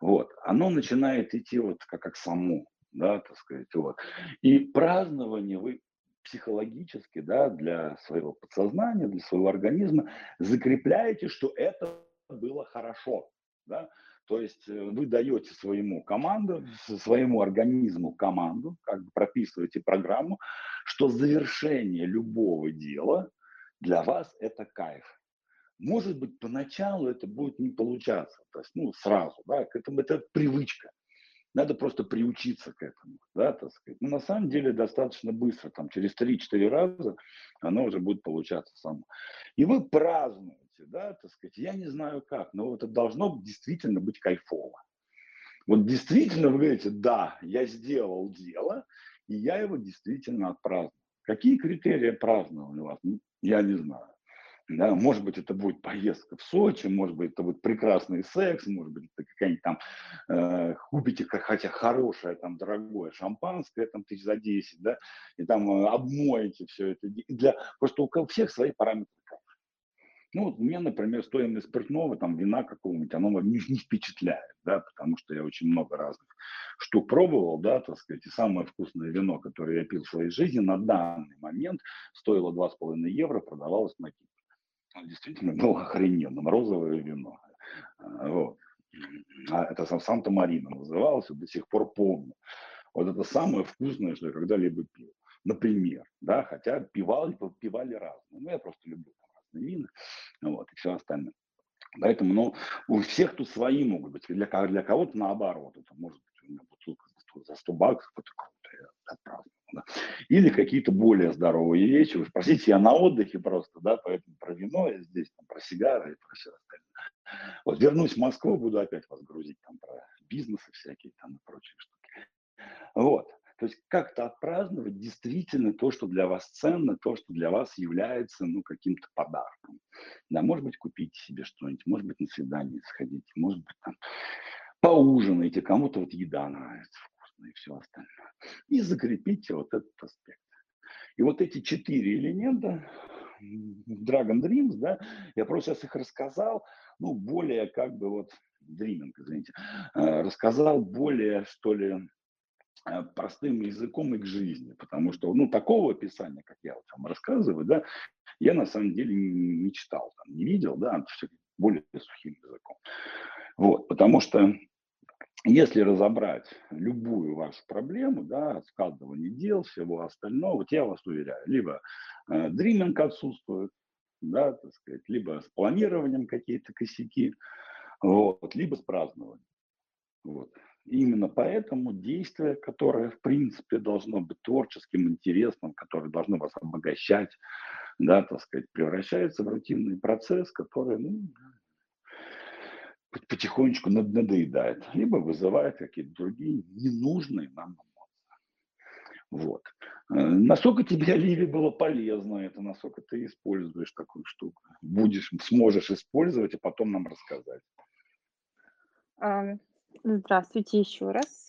Вот, оно начинает идти вот как, как само, да, так сказать, вот. И празднование вы психологически, да, для своего подсознания, для своего организма закрепляете, что это было хорошо, да, то есть э, вы даете своему команду, своему организму команду, как бы прописываете программу, что завершение любого дела для вас это кайф. Может быть, поначалу это будет не получаться, то есть, ну, сразу, да, к этому это привычка. Надо просто приучиться к этому, да, так сказать. Но ну, на самом деле достаточно быстро, там, через 3-4 раза оно уже будет получаться само. И вы празднуете, да, так сказать, я не знаю как, но это должно действительно быть кайфово. Вот действительно вы говорите, да, я сделал дело, и я его действительно отпраздновал. Какие критерии празднования у вас? Я не знаю. Да, может быть, это будет поездка в Сочи, может быть, это будет прекрасный секс, может быть, это какая-нибудь там, э, купите хотя хорошее, там, дорогое шампанское, там, тысяч за 10, да, и там э, обмоете все это. Для, просто у всех свои параметры. Ну, вот мне, например, стоимость спиртного, там, вина какого-нибудь, оно не, не впечатляет, да, потому что я очень много разных штук пробовал, да, так сказать, и самое вкусное вино, которое я пил в своей жизни, на данный момент стоило 2,5 евро, продавалось на Кипре действительно было охрененно, розовое вино. А, вот. А это сам Санта-Марина называлось, до сих пор помню. Вот это самое вкусное, что я когда-либо пил. Например, да, хотя пивали, пивали разные. Ну, я просто люблю там разные вина, вот, и все остальное. Поэтому, ну, у всех тут свои могут быть. Для, для кого-то наоборот. Это может быть у меня бутылка за 100 баксов, это круто, я отпраздновал. Да. Или какие-то более здоровые вещи. Вы спросите, я на отдыхе просто, да, поэтому про вино я здесь, там, про сигары и про все остальное. Вот вернусь в Москву, буду опять вас грузить там про бизнесы всякие там и прочие штуки. Вот. То есть как-то отпраздновать действительно то, что для вас ценно, то, что для вас является ну, каким-то подарком. Да, может быть, купить себе что-нибудь, может быть, на свидание сходить, может быть, там, поужинайте, кому-то вот еда нравится, и все остальное. И закрепите вот этот аспект. И вот эти четыре элемента Dragon Dreams, да, я просто сейчас их рассказал, ну, более как бы вот, Dreaming, извините, э, рассказал более, что ли, э, простым языком и к жизни, потому что, ну, такого описания, как я вот вам рассказываю, да, я на самом деле не, читал, там, не видел, да, все более сухим языком. Вот, потому что если разобрать любую вашу проблему, да, складывание дел, всего остального, вот я вас уверяю, либо э, дриминг отсутствует, да, так сказать, либо с планированием какие-то косяки, вот, либо с празднованием. Вот. Именно поэтому действие, которое, в принципе, должно быть творческим, интересным, которое должно вас обогащать, да, так сказать, превращается в рутинный процесс, который, ну, потихонечку надоедает, либо вызывает какие-то другие ненужные нам эмоции. Вот. Э, насколько тебе, Ливи, было полезно это, насколько ты используешь такую штуку, будешь, сможешь использовать, и потом нам рассказать. Здравствуйте еще раз.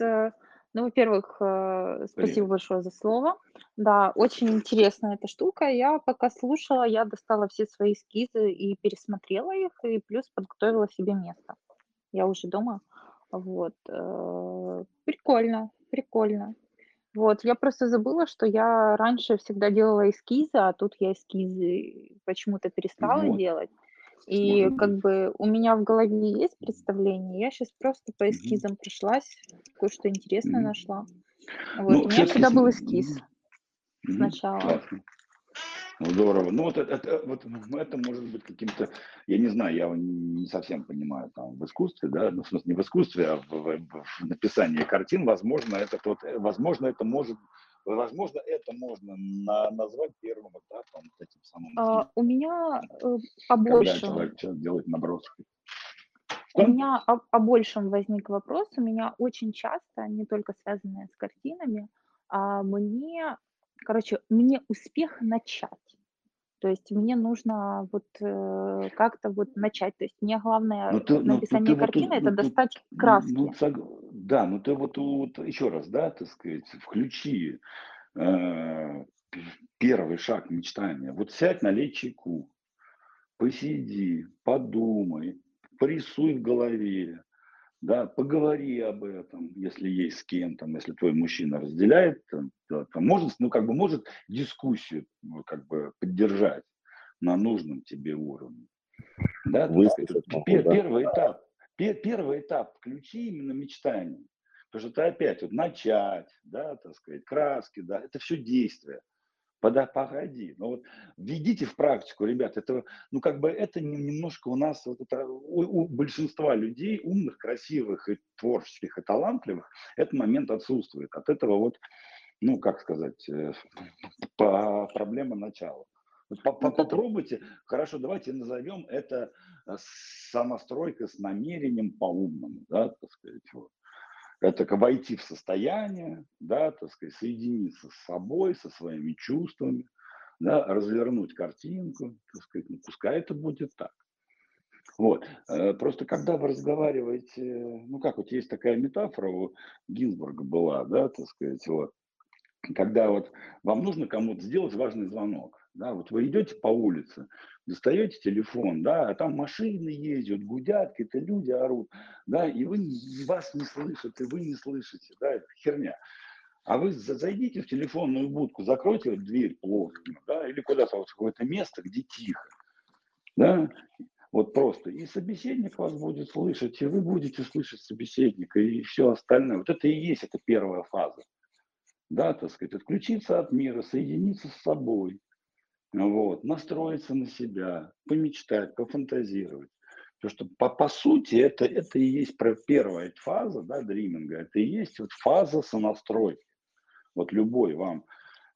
Ну, во-первых, э, спасибо Привет. большое за слово. Да, очень интересная эта штука. Я пока слушала, я достала все свои эскизы и пересмотрела их, и плюс подготовила себе место. Я уже дома. Вот. э, Прикольно, прикольно. Вот, я просто забыла, что я раньше всегда делала эскизы, а тут я эскизы почему-то перестала Вот, делать. И как бы у меня в голове есть представление, я сейчас просто по эскизам прошлась, кое-что интересное нашла. Вот, Ну, у меня всегда был эскиз сначала. Классно. Здорово. Ну, вот это, это- вот это может быть каким-то, я не знаю, я не совсем понимаю там в искусстве, да, ну, в смысле, не в искусстве, а в, в- в написании картин, возможно, это тот, возможно, это может, возможно, это можно на- назвать первым этапом, этим самым, А, у меня э, о когда большем, человек человек делает наброски. у Что? меня о, о большем возник вопрос. У меня очень часто, не только связанные с картинами, а мне, короче, мне успех начать. То есть мне нужно вот э, как-то вот начать. То есть мне главное Ну, ты, ну, ну, написание ты вот тут, картины это ну, достать ну, краски. сог- да, ну ты вот, вот еще раз, да, так сказать, включи э, первый шаг мечтания. Вот сядь, налей чайку, посиди, подумай, порисуй в голове, да, поговори об этом, если есть с кем, там, если твой мужчина разделяет, там, да, там может, ну, как бы может дискуссию ну, как бы поддержать на нужном тебе уровне. Да, Выслушать вот могу, пе- да? первый этап, пе- первый этап, включи именно мечтание. Потому что это опять вот начать, да, так сказать, краски, да, это все действие. Пода, погоди, ну вот введите в практику, ребят, это, ну как бы это не- немножко у нас, вот это, у, у большинства людей, умных, красивых и творческих, и талантливых, этот момент отсутствует. От этого вот, ну как сказать, э, по, проблема начала. Попробуйте, хорошо, давайте назовем это э, самостройка с намерением по-умному, да, так сказать, вот. Это войти в состояние, да, так сказать, соединиться с собой, со своими чувствами, да, развернуть картинку, так сказать, ну, пускай это будет так. Вот. Э, Просто когда вы разговариваете, ну как вот есть такая метафора у Гинзбурга была, да, так сказать, вот, когда вот вам нужно кому-то сделать важный звонок, да, вот вы идете по улице, достаете телефон, да, а там машины ездят, гудят, какие-то люди орут, да, и вы вас не слышат, и вы не слышите, да, это херня. А вы за- зайдите в телефонную будку, закройте вот дверь плотно, да, или куда-то вот в какое-то место, где тихо, да, вот просто. И собеседник вас будет слышать, и вы будете слышать собеседника, и все остальное. Вот это и есть эта первая фаза. Да, так сказать, отключиться от мира, соединиться с собой, вот, настроиться на себя, помечтать, пофантазировать. Потому что по, по сути это, это и есть первая фаза, да, дриминга, это и есть вот фаза сонастройки. Вот любой вам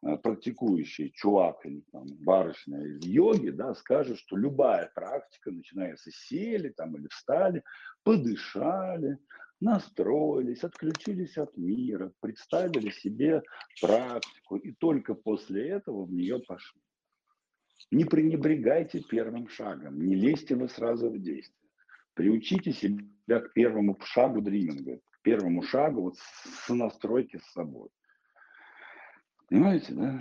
э, практикующий чувак или там, барышня из йоги, да, скажет, что любая практика начинается сели там или встали, подышали, настроились, отключились от мира, представили себе практику, и только после этого в нее пошли. Не пренебрегайте первым шагом, не лезьте вы сразу в действие. Приучите себя к первому шагу дриминга, к первому шагу вот сонастройки с собой. Понимаете, да?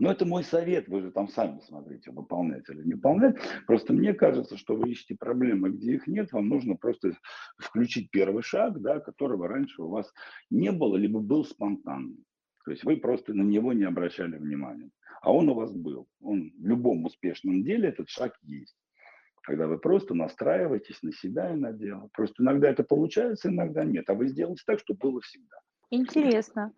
Но это мой совет, вы же там сами смотрите, выполнять или не выполнять. Просто мне кажется, что вы ищете проблемы, где их нет, вам нужно просто включить первый шаг, да, которого раньше у вас не было, либо был спонтанный. То есть вы просто на него не обращали внимания. А он у вас был. Он в любом успешном деле этот шаг есть. Когда вы просто настраиваетесь на себя и на дело. Просто иногда это получается, иногда нет. А вы сделаете так, чтобы было всегда. Интересно.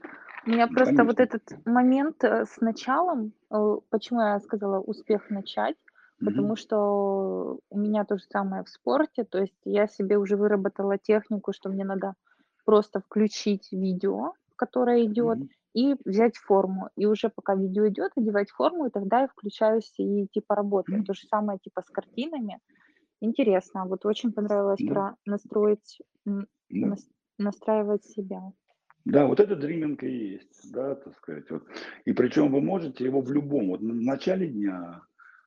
У меня Ну, просто вот конечно. этот момент э, с началом, э, почему я сказала успех начать, потому что у меня то же самое в спорте, то есть я себе уже выработала технику, что мне надо просто включить видео, которое идет, Мгм. И взять форму. И уже пока видео идет, одевать форму, и тогда я включаюсь и типа работаю. То же самое типа с картинами. Интересно. Вот очень понравилось Да. про настроить, Да. нас- настраивать себя. Да, вот это дриминг и есть, да, так сказать. Вот. И причем вы можете его в любом, вот в начале дня,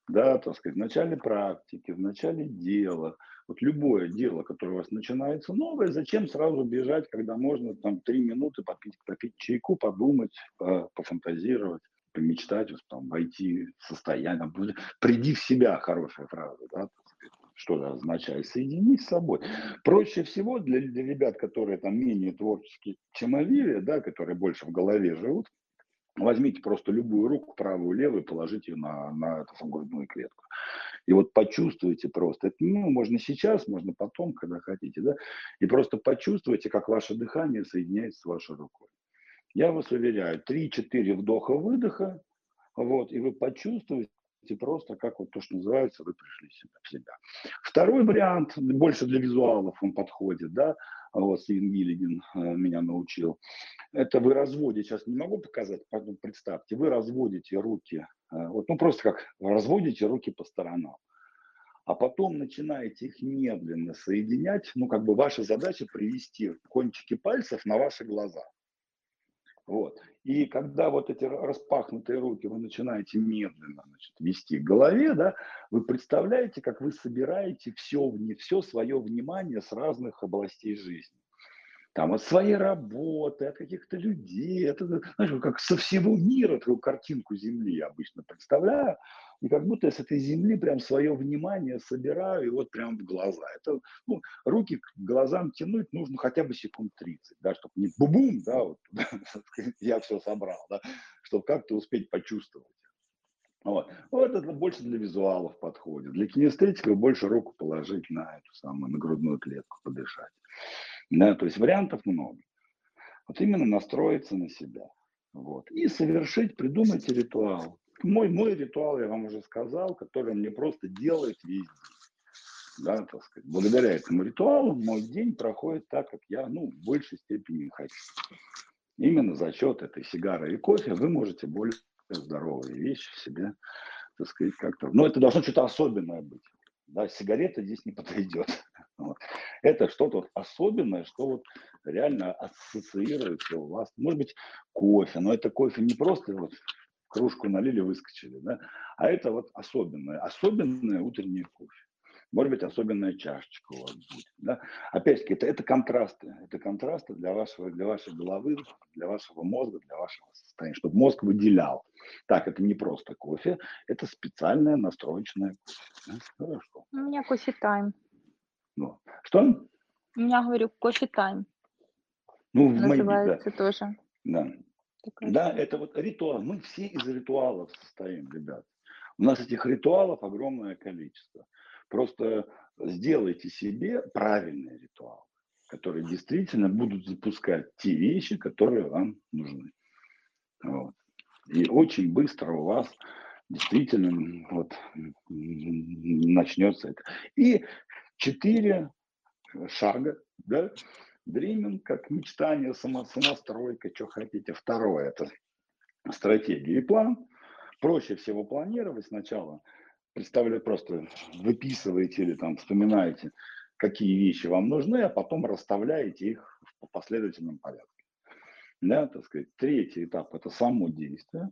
да, так сказать, в начале практики, в начале дела, вот любое дело, которое у вас начинается новое, зачем сразу бежать, когда можно там три минуты попить, попить чайку, подумать, пофантазировать, помечтать, там, войти в состояние, приди в себя, хорошая фраза, да, что это означает? Соединись с собой. Проще всего для, для ребят, которые там менее творческие, чем Оливия, да, которые больше в голове живут, возьмите просто любую руку, правую, левую, положите ее на, на эту грудную клетку. И вот почувствуйте просто, это, ну, можно сейчас, можно потом, когда хотите, да, и просто почувствуйте, как ваше дыхание соединяется с вашей рукой. Я вас уверяю, 3-4 вдоха-выдоха, вот, и вы почувствуете просто, как вот то, что называется, вы пришли в себя. Второй вариант, больше для визуалов он подходит, да, вот Стивен Гиллиган э, меня научил. Это вы разводите, сейчас не могу показать, поэтому представьте, вы разводите руки, э, вот, ну просто как разводите руки по сторонам а потом начинаете их медленно соединять, ну, как бы ваша задача привести кончики пальцев на ваши глаза. Вот. И когда вот эти распахнутые руки вы начинаете медленно значит, вести к голове, да, вы представляете, как вы собираете все, все свое внимание с разных областей жизни там, от своей работы, от каких-то людей, это, знаешь, как со всего мира такую картинку Земли я обычно представляю, и как будто я с этой Земли прям свое внимание собираю, и вот прям в глаза. Это, ну, руки к глазам тянуть нужно хотя бы секунд 30, да, чтобы не бубум, да, вот, я все собрал, да, чтобы как-то успеть почувствовать. Вот. вот это больше для визуалов подходит. Для кинестетиков больше руку положить на эту самую, на грудную клетку, подышать. Да, то есть вариантов много. Вот именно настроиться на себя. Вот. И совершить, придумайте ритуал. Мой, мой ритуал, я вам уже сказал, который мне просто делает весь. Да, так сказать. Благодаря этому ритуалу мой день проходит так, как я ну, в большей степени хочу. Именно за счет этой сигары и кофе вы можете более здоровые вещи себе, так сказать, как-то. Но это должно что-то особенное быть. Да, сигарета здесь не подойдет. Вот. Это что-то особенное, что вот реально ассоциируется у вас. Может быть, кофе, но это кофе не просто вот кружку налили, выскочили, да, а это вот особенное, особенное утреннее кофе. Может быть, особенная чашечка у вас будет. Да? Опять-таки, это, это контрасты. Это контрасты для, вашего, для вашей головы, для вашего мозга, для вашего состояния, чтобы мозг выделял. Так, это не просто кофе, это специальное настроечное кофе. Хорошо. У меня кофе тайм. Ну, что? У меня, говорю, кофе тайм. Ну, в Называется да. тоже. Да. Такая да, это вот ритуал. Мы все из ритуалов состоим, ребят. У нас этих ритуалов огромное количество. Просто сделайте себе правильный ритуал, которые действительно будут запускать те вещи, которые вам нужны. Вот. И очень быстро у вас действительно вот, начнется это. И четыре шага, да, Дриминг, как мечтание, само, самостройка, что хотите. Второе – это стратегия и план. Проще всего планировать сначала – представляете, просто выписываете или там вспоминаете, какие вещи вам нужны, а потом расставляете их в последовательном порядке. Да, так сказать. Третий этап – это само действие.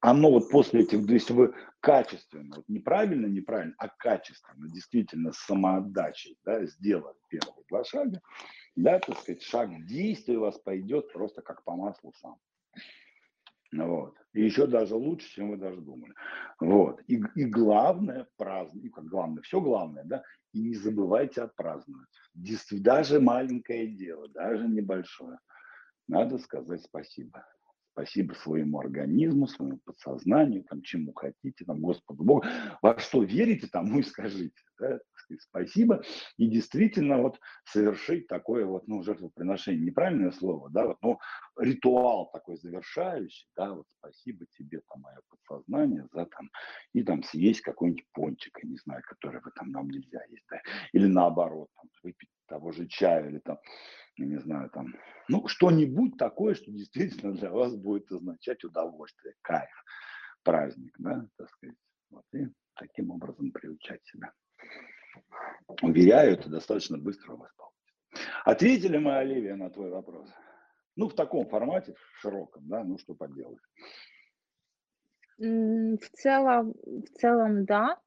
Оно вот после этих, то есть вы качественно, вот неправильно, неправильно, а качественно, действительно с самоотдачей, да, сделали первые два шага, да, так сказать, шаг действия у вас пойдет просто как по маслу сам. Вот. И еще даже лучше, чем вы даже думали. Вот. И, и главное, праздник, как главное, все главное, да, и не забывайте отпраздновать. Даже маленькое дело, даже небольшое. Надо сказать спасибо. Спасибо своему организму, своему подсознанию, там, чему хотите, там, Господу Богу. Во что верите, тому и скажите. Да? Спасибо. И действительно вот совершить такое вот, ну, жертвоприношение, неправильное слово, да, вот, но ритуал такой завершающий, да, вот спасибо тебе, там, мое подсознание, за там, и там съесть какой-нибудь пончик, я не знаю, который в этом нам нельзя есть, да, или наоборот, там, выпить того же чая, или там, я не знаю, там, ну, что-нибудь такое, что действительно для вас будет означать удовольствие, кайф, праздник, да, так сказать. Вот, и таким образом приучать себя. Уверяю, это достаточно быстро у вас получится. Ответили мы, Оливия, на твой вопрос? Ну, в таком формате, в широком, да, ну, что поделать. В целом, в целом, да.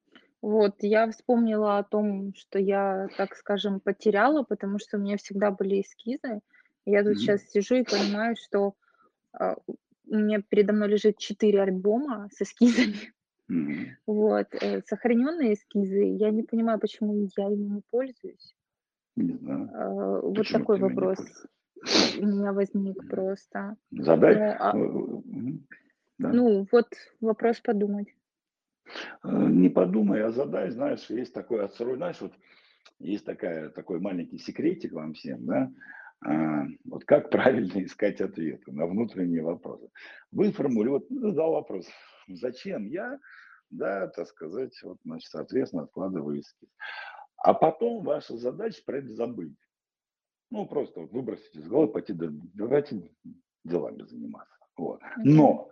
Вот, я вспомнила о том, что я, так скажем, потеряла, потому что у меня всегда были эскизы. Я тут Мгм. сейчас сижу и понимаю, что а, у меня передо мной лежит 4 альбома с эскизами. Мгм. Вот, э, сохраненные эскизы. Я не понимаю, почему я ими не пользуюсь. Не знаю. А, вот Почему такой ты ими не вопрос пользуешься? у меня возник Мгм. просто. Задай. Ну, а, э. Да. ну, вот вопрос подумать. Э, Не подумай, а задай, знаешь, есть такой отсрочек, знаешь, вот есть такая, такой маленький секретик вам всем, да, А, вот как правильно искать ответы на внутренние вопросы. Вы формулируете, вот, ну, задал вопрос, зачем я, да, так сказать, вот, значит, соответственно, откладываю эскиз. А потом ваша задача про это забыть. Ну, просто вот выбросить из головы, пойти, да, давайте делами заниматься. Вот. Но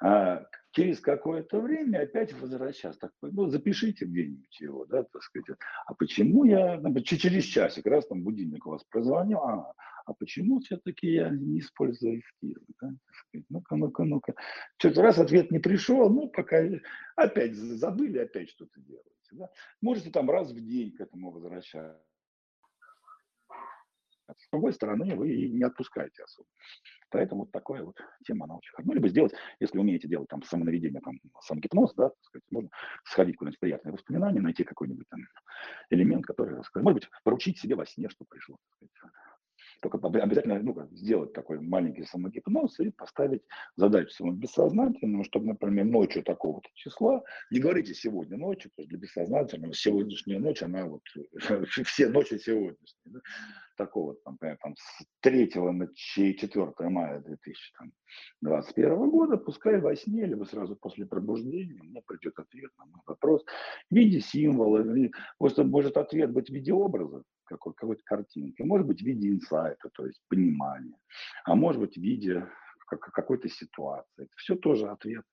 а, через какое-то время опять возвращаться. Так, ну, запишите где-нибудь его, да, так сказать. А почему я, например, че- через часик, раз там будильник у вас прозвонил, а, а почему все-таки я не использую эскизы, да. Ну-ка, ну-ка, ну-ка. Что-то раз ответ не пришел, ну, пока опять за- забыли, опять что-то делаете, да. Можете там раз в день к этому возвращаться. С другой стороны, вы не отпускаете особо. Поэтому вот такая вот тема, она очень хорошая. Ну, либо сделать, если умеете делать там самонаведение, там, самогипноз, да, так сказать, можно сходить куда-нибудь приятное воспоминание, найти какой-нибудь там элемент, который, может быть, поручить себе во сне, что пришло. Только об- обязательно ну, сделать такой маленький самогипноз и поставить задачу своему бессознательному, чтобы, например, ночью такого-то числа, не говорите сегодня ночью, потому что для бессознательного сегодняшняя ночь, она вот все ночи сегодняшние, да, такого, там, например, там, с 3 на 4 мая 2021 года, пускай во сне, либо сразу после пробуждения, мне придет ответ на мой вопрос в виде символа, просто может ответ быть в виде образа, какой, какой-то картинки, может быть в виде инсайта, то есть понимания, а может быть в виде как- какой-то ситуации. Это все тоже ответ.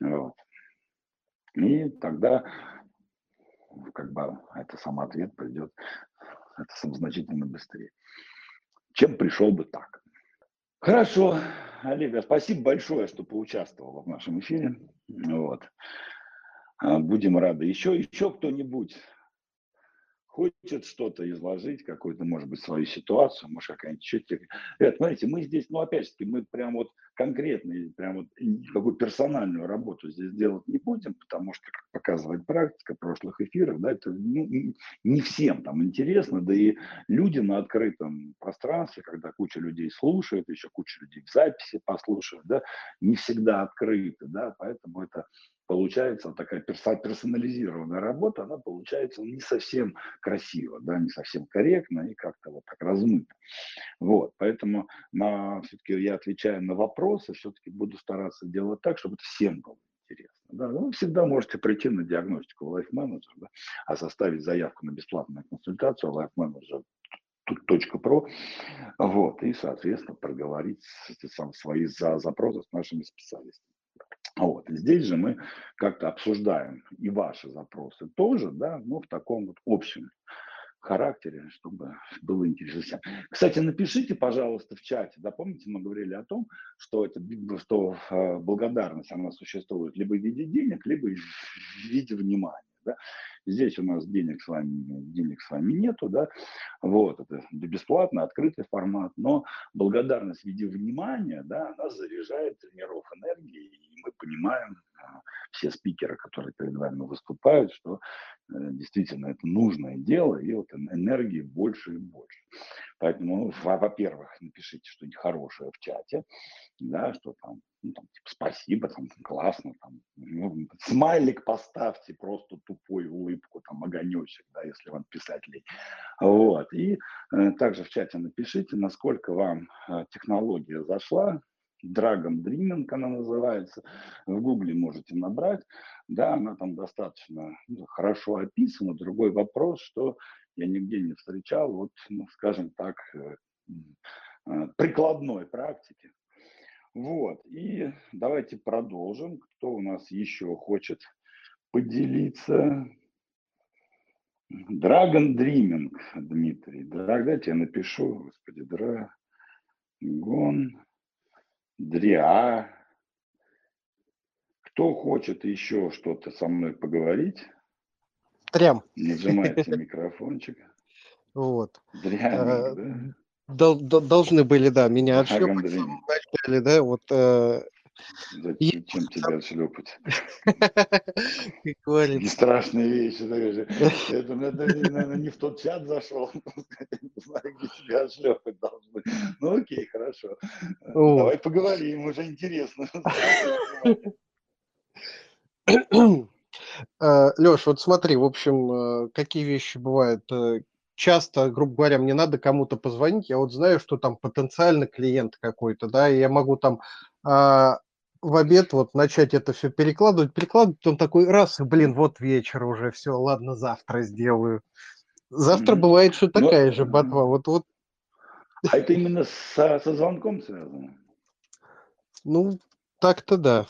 Вот. И тогда как бы это сам ответ придет это значительно быстрее, чем пришел бы так. Хорошо, Олега, спасибо большое, что поучаствовал в нашем эфире. Вот. А, Будем рады. Еще, еще кто-нибудь хочет что-то изложить, какую-то, может быть, свою ситуацию, может, какая-нибудь чуть Это, смотрите, мы здесь, ну, опять же, мы прям вот конкретно, прям вот какую персональную работу здесь делать не будем, потому что, как показывает практика прошлых эфиров, да, это ну, не всем там интересно, да и люди на открытом пространстве, когда куча людей слушает, еще куча людей в записи послушают, да, не всегда открыты, да, поэтому это получается такая персонализированная работа, она получается не совсем красиво, да, не совсем корректно и как-то вот так размыто. Вот, поэтому на, все-таки я отвечаю на вопросы, все-таки буду стараться делать так, чтобы это всем было интересно. Да. Ну, вы всегда можете прийти на диагностику в Life Manager, да, а составить заявку на бесплатную консультацию Life Manager .про, вот, и, соответственно, проговорить сам, свои за, запросы с нашими специалистами. Вот. Здесь же мы как-то обсуждаем и ваши запросы тоже, да, но в таком вот общем характере, чтобы было интересно всем. Кстати, напишите, пожалуйста, в чате, да, помните, мы говорили о том, что, это, что благодарность, она существует либо в виде денег, либо в виде внимания. Да? Здесь у нас денег с вами, денег с вами нету, да, вот, это бесплатно, открытый формат, но благодарность в виде внимания, да, она заряжает тренеров энергии, и мы понимаем, все спикеры, которые перед вами выступают, что э, действительно это нужное дело, и вот энергии больше и больше. Поэтому, ну, во-первых, напишите что-нибудь хорошее в чате, да, что там, ну, там типа, спасибо, там, классно, там, ну, смайлик поставьте, просто тупой улыбку, там, огонечек, да, если вам писать лень. Вот, и э, также в чате напишите, насколько вам э, технология зашла, Dragon Dreaming она называется. В Гугле можете набрать. Да, она там достаточно ну, хорошо описана. Другой вопрос, что я нигде не встречал, вот, ну, скажем так, прикладной практики. Вот, и давайте продолжим. Кто у нас еще хочет поделиться? Dragon Dreaming, Дмитрий. Дайте я напишу, господи, Dragon Дриа. Кто хочет еще что-то со мной поговорить, Трям. нажимайте микрофончик. Вот. Дрянник, Э, да? дол- дол- Должны были, да, меня отшлепать да, вот, э, Зачем отшлепать? как говорится. Такие страшные вещи. такая же. Это, надо, наверное, не в тот чат зашел. Знаю, где тебя отшлепать должны. Ну окей, хорошо. Давай поговорим, уже интересно. Леш, вот смотри, в общем, э, какие вещи бывают. э, Часто, грубо говоря, мне надо кому-то позвонить, я вот знаю, что там потенциально клиент какой-то, да, и я могу там а, в обед вот начать это все перекладывать, перекладывать, он такой раз, блин, вот вечер уже, все, ладно, завтра сделаю. Завтра Мгм. бывает, что Но- такая же ботва. Вот, вот, А это именно со, со звонком связано? ну, так-то да.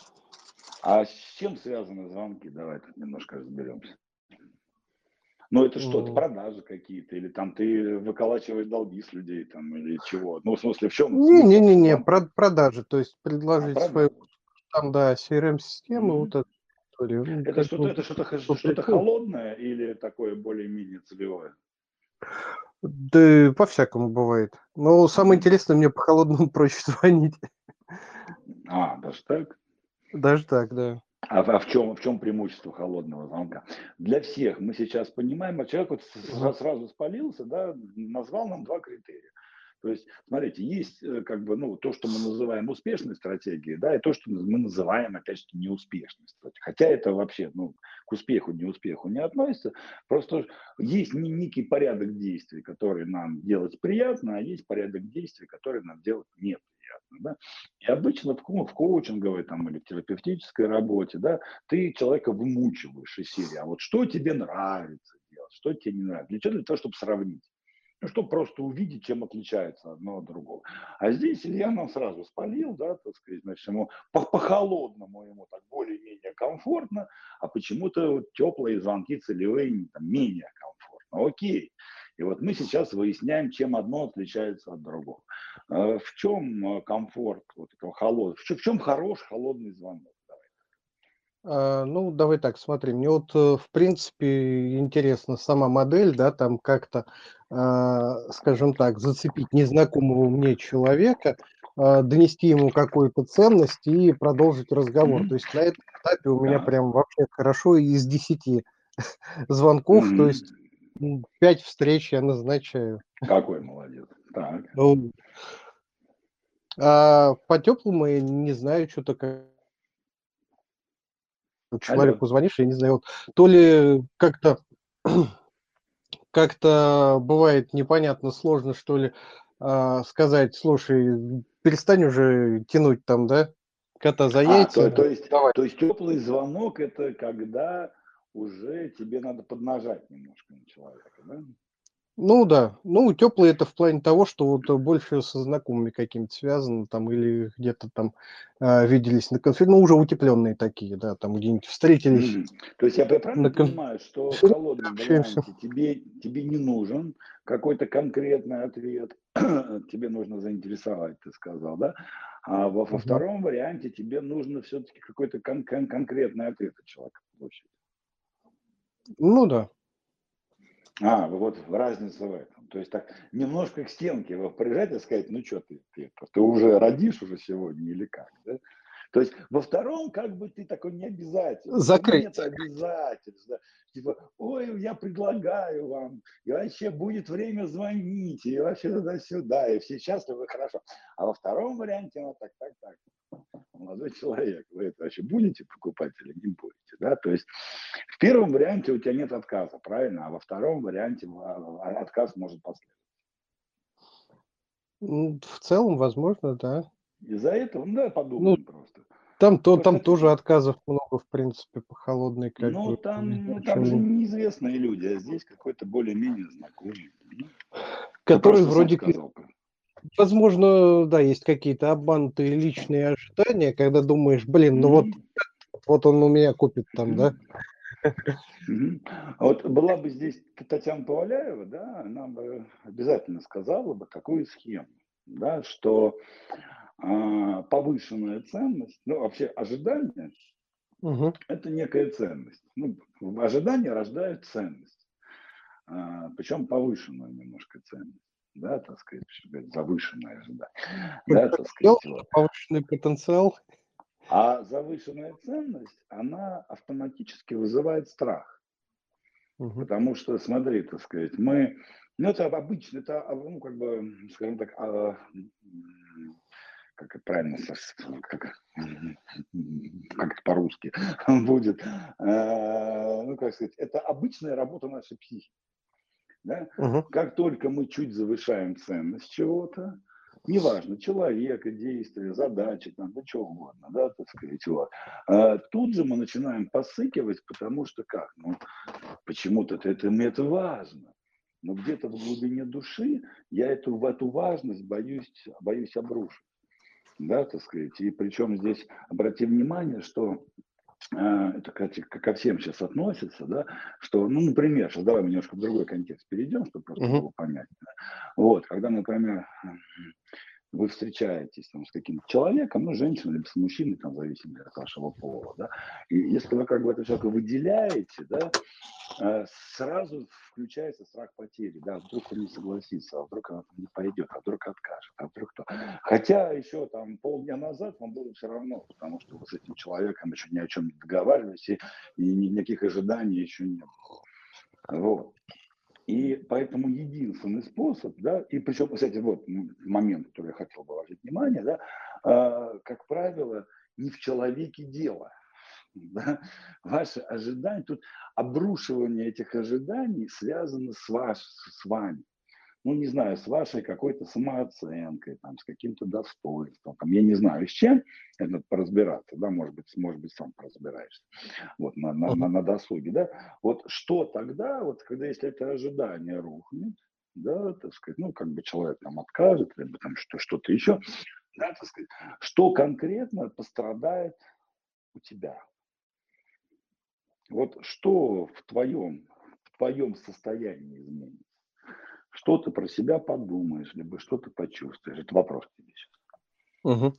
А с чем связаны звонки? Давай тут немножко разберемся. Ну, это что, это продажи какие-то, или там ты выколачиваешь долги с людей, там, или чего? Ну, в смысле, в чем? Не-не-не, про- продажи, то есть предложить А, свою, там, да, CRM-систему, вот эту историю. Ну, Это как что-то, это что-то, что-то холодное или такое более-менее целевое? Да по-всякому бывает. Но самое интересное, мне по холодному проще звонить. А, даже так? Даже так, да. А, в- а в чем, в чем преимущество холодного звонка? Для всех мы сейчас понимаем, а человек вот с- Мгм. сразу спалился, да, назвал нам два критерия. То есть, смотрите, есть э, как бы, ну, то, что мы называем успешной стратегией, да, и то, что мы называем, опять же, неуспешной стратегией. Хотя это вообще, ну, к успеху, неуспеху не относится. Просто есть не- некий порядок действий, который нам делать приятно, а есть порядок действий, который нам делать неприятно. Да? И обычно в, в коучинговой там, или в терапевтической работе да, ты человека вымучиваешь из серии. А вот что тебе нравится делать, что тебе не нравится? Для чего? Для того, чтобы сравнить. Ну, чтобы просто увидеть, чем отличается одно от другого. А здесь Илья нам сразу спалил, да, так сказать, значит, ему по- по-холодному ему так более-менее комфортно, а почему-то теплые звонки целевые там, менее комфортно. Окей. И вот мы сейчас выясняем, чем одно отличается от другого. Э, В чем э, комфорт вот этого холодного, в чем, хорош холодный звонок? А, ну, давай так, смотри, мне вот, э, в принципе, интересна сама модель, да, там как-то, а, скажем так, зацепить незнакомого мне человека, а, донести ему какую-то ценность и продолжить разговор. Мгм. То есть на этом этапе у меня Да. прям вообще хорошо из 10 звонков, то Мгм. есть 5 встреч я назначаю. Какой молодец. Так. Ну, а по теплому я не знаю, что-то как человеку звонишь, я не знаю, вот, то ли как-то как-то бывает непонятно, сложно, что ли, а, сказать, слушай, перестань уже тянуть там, да, кота за А, яйца. то, то есть, давай. то есть теплый звонок это когда уже тебе надо поднажать немножко на человека, да? Ну да, ну теплый это в плане того, что вот э, больше со знакомыми какими-то связано, там или где-то там а, виделись на конференции, ну уже утепленные такие, да, там где-нибудь встретились. Мгм. То есть я правильно На кон- понимаю, что общаемся. варианте тебе, тебе не нужен какой-то конкретный ответ, тебе нужно заинтересовать, ты сказал, да? А во, во Мгм. втором варианте тебе нужно все-таки какой-то кон- кон- конкретный ответ от человека получить. Ну да. А, вот разница в этом. То есть так немножко к стенке его прижать и сказать, ну что ты, ты, ты уже родишь уже сегодня или как, да? То есть во втором как бы ты такой не обязательно. Закрыть. Нет обязательств. да. Типа, ой, я предлагаю вам, и вообще будет время звонить, и вообще туда-сюда, и все счастливы, хорошо. А во втором варианте, ну так, так, так. Молодой человек, вы это вообще будете покупать или не будете, да? То есть в первом варианте у тебя нет отказа, правильно? А во втором варианте а, а, отказ может последовать. В целом, возможно, да. Из-за этого, ну, да, подумаем просто. Там, то, Ну, там тоже отказов много, в принципе, по холодной, как Ну, там, ну, там же неизвестные люди, а здесь какой-то более-менее знакомый. Ну, Который просто вроде как, возможно, да, есть какие-то обманутые личные ожидания, когда думаешь, блин, ну вот, вот он у меня купит там, да. А Вот была бы здесь Татьяна Поваляева, да, она бы обязательно сказала бы такую схему, да, что а, повышенная ценность, ну вообще ожидания Мгм. это некая ценность. Ну, ожидания рождают ценность, а, причем повышенную немножко ценность, да, так сказать, завышенное ожидание, да, так сказать, вот. повышенный потенциал. А завышенная ценность, она автоматически вызывает страх, Мгм. потому что, смотри, так сказать, мы, ну, это обычно, это, ну, как бы, скажем так, а, как это правильно, как, как это по-русски будет, э, ну, как сказать, это обычная работа нашей психики. Да? Мгм. Как только мы чуть завышаем ценность чего-то, неважно, человека, действия, задачи, там, да чего угодно, да, так сказать, вот, а, тут же мы начинаем посыкивать, потому что как, ну, почему-то это, это важно, но где-то в глубине души я эту, в эту важность боюсь, боюсь обрушить, да, так сказать, и причем здесь обрати внимание, что а, это кстати, ко всем сейчас относится, да, что, ну, например, сейчас давай мы немножко в другой контекст перейдем, чтобы просто Мгм. было понятно. Вот, когда, например, вы встречаетесь там, с каким-то человеком, ну, женщиной, либо с мужчиной, там, в зависимости от вашего пола, да, и если вы как бы этого человека выделяете, да, э, сразу включается страх потери, да, вдруг он не согласится, а вдруг она не пойдет, а вдруг откажет, а вдруг кто. Хотя еще там полдня назад вам было все равно, потому что вы с этим человеком еще ни о чем не договаривались, и, и ни- никаких ожиданий еще не было. Вот. И поэтому единственный способ, да, и причем, кстати, вот м, момент, который я хотел бы обратить внимание, да, а, как правило, не в человеке дело. Да? Ваши ожидания, тут обрушивание этих ожиданий связано с, ваш, с вами. Ну, не знаю, с вашей какой-то самооценкой, там, с каким-то достоинством, там, я не знаю, с чем, это надо поразбираться, да, может быть, может быть, сам поразбираешься, вот, на, на, на, на досуге, да, вот что тогда, вот, когда, если это ожидание рухнет, да, так сказать, ну, как бы человек там откажет, либо там что, что-то еще, да, так сказать, что конкретно пострадает у тебя? Вот что в твоем, в твоем состоянии изменится? Что ты про себя подумаешь, либо что ты почувствуешь? Это вопрос тебе сейчас. Мгм.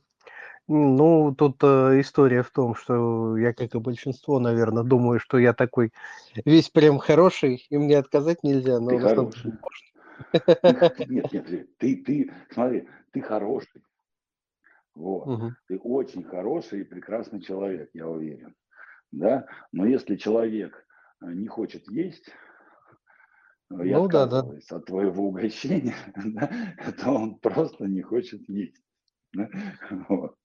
Ну, тут э, история в том, что я, как и большинство, наверное, думаю, что я такой весь прям хороший, и мне отказать нельзя, но Ты хороший. Нет, нет, ты, ты, смотри, ты хороший. Вот. Мгм. Ты очень хороший и прекрасный человек, я уверен. Да? Но если человек э, не хочет есть э, и Ну да, да. отказывается от твоего угощения, да, то он просто не хочет есть. да. Вот.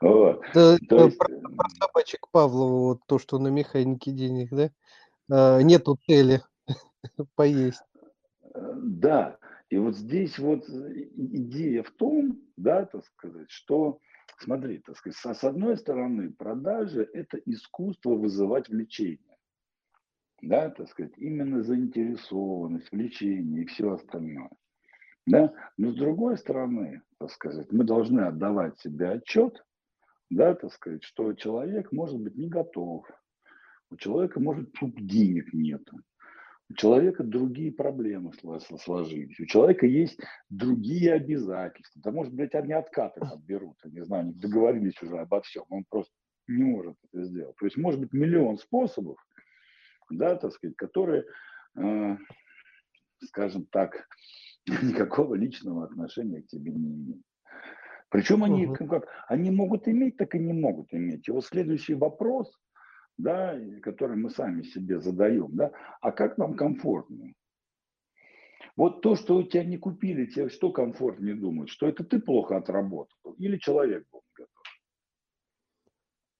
Вот. Да, То э, есть, про, про собачек Павлова, вот то, что на механике денег, да? Э, нету цели поесть. Э, Да, и вот здесь вот э, идея в том, да, так сказать, что, смотри, так сказать, с одной стороны, продажи– это искусство вызывать влечение, да, так сказать, именно заинтересованность, влечение и все остальное, да, но с другой стороны, так сказать, мы должны отдавать себе отчет, да, так сказать, что человек может быть не готов, у человека может тут денег нету, у человека другие проблемы сло- сло- сложились, у человека есть другие обязательства. Да, может быть, они откаты подберут, я не знаю, они договорились уже обо всем, он просто не может это сделать. То есть, может быть, миллион способов, да, так сказать, которые, э, скажем так, никакого личного отношения к тебе не имеют. Причем они, Мгм. как, они могут иметь, так и не могут иметь. И вот следующий вопрос, да, который мы сами себе задаем, да, а как нам комфортно? Вот то, что у тебя не купили, тебе что комфортнее думать? Что это ты плохо отработал или человек был?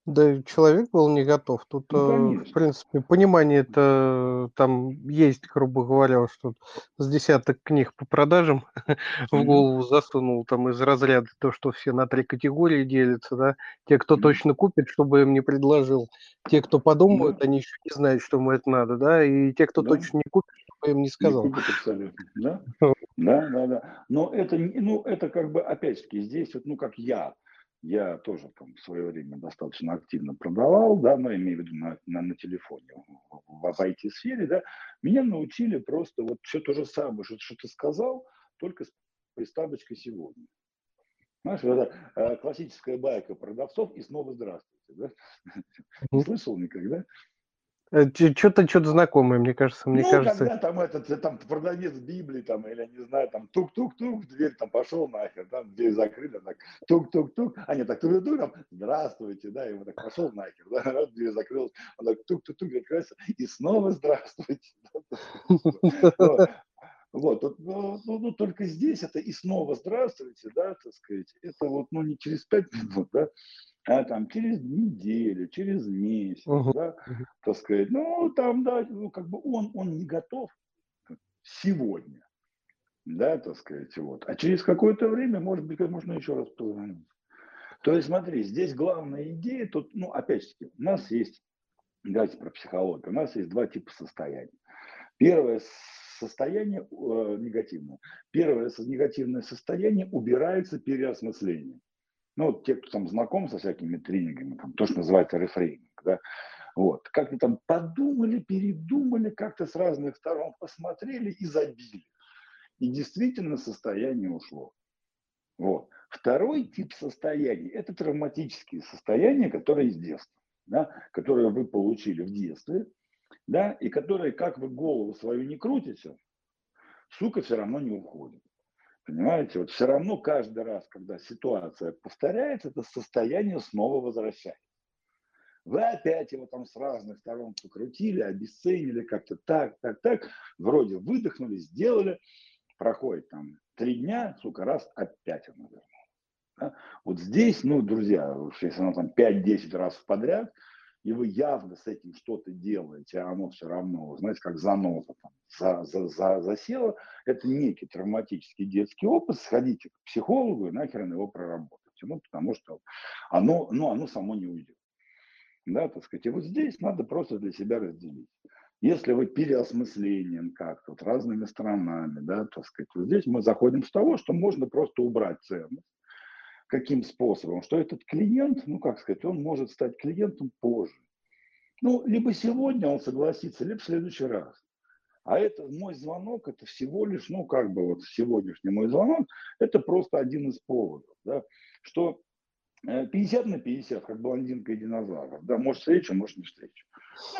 Да, человек был не готов. Тут, Ну, э, в принципе, понимание это там есть, грубо говоря, что с десяток книг по продажам в голову засунул там из разряда то, что все на три категории делятся, да. Те, кто точно купит, чтобы им не предложил. Те, кто подумают, они еще не знают, что ему это надо, да. И те, кто точно не купит, чтобы им не не сказал. купит абсолютно. Да, да, да, да. Но это, ну, это как бы, опять-таки, здесь вот, ну, как я, я тоже там в свое время достаточно активно продавал, да, но имею в виду на, на, на телефоне в, в, IT-сфере, да, меня научили просто вот все то же самое, что, что ты сказал, только с приставочкой сегодня. Знаешь, это э, классическая байка продавцов и снова здравствуйте. Да? Не слышал никогда? Что-то э, что-то знакомое, мне кажется, мне ну, кажется. когда там этот, там продавец Библии, там, или не знаю, там тук-тук-тук, дверь там пошел нахер, там дверь закрыли, так тук-тук-тук, а нет, так тук-тук, там, здравствуйте, да, и он так пошел нахер, да, раз дверь закрылась, он так тук-тук-тук открывается, и снова здравствуйте. Вот, ну, ну, ну, только здесь это и снова здравствуйте, да, так сказать, это вот, ну, не через пять минут, да, а там через неделю, через месяц, uh-huh. да, так сказать, ну, там, да, ну, как бы он, он не готов сегодня, да, так сказать, вот, а через какое-то время, может быть, можно еще раз позвонить. То есть, смотри, здесь главная идея, тут, ну, опять-таки, у нас есть, давайте про психологию, у нас есть два типа состояний. Первое состояние э, негативное. Первое негативное состояние убирается переосмыслением. Ну, вот те, кто там знаком со всякими тренингами, там, то, что называется рефрейминг, да, вот, как-то там подумали, передумали, как-то с разных сторон посмотрели и забили. И действительно состояние ушло. Вот. Второй тип состояний – это травматические состояния, которые из детства, да, которые вы получили в детстве, да, и которые, как вы голову свою не крутите, сука все равно не уходит. Понимаете, вот все равно каждый раз, когда ситуация повторяется, это состояние снова возвращается. Вы опять его там с разных сторон покрутили, обесценили как-то так, так, так, вроде выдохнули, сделали, проходит там три дня, сука, раз, опять оно вернулось. Да? Вот здесь, ну, друзья, если оно там 5-10 раз подряд, и вы явно с этим что-то делаете, а оно все равно, знаете, как заноза там, за, за, за, засело, это некий травматический детский опыт, сходите к психологу и нахер его проработайте. Ну, потому что оно, ну, оно само не уйдет. Да, так сказать. И вот здесь надо просто для себя разделить. Если вы переосмыслением как-то, вот разными сторонами, да, так сказать, вот здесь мы заходим с того, что можно просто убрать ценность каким способом, что этот клиент, ну как сказать, он может стать клиентом позже. Ну, либо сегодня он согласится, либо в следующий раз. А это мой звонок, это всего лишь, ну как бы вот сегодняшний мой звонок, это просто один из поводов, да, что 50 э, на 50, как блондинка и динозавр. Да, может встречу, может не встречу.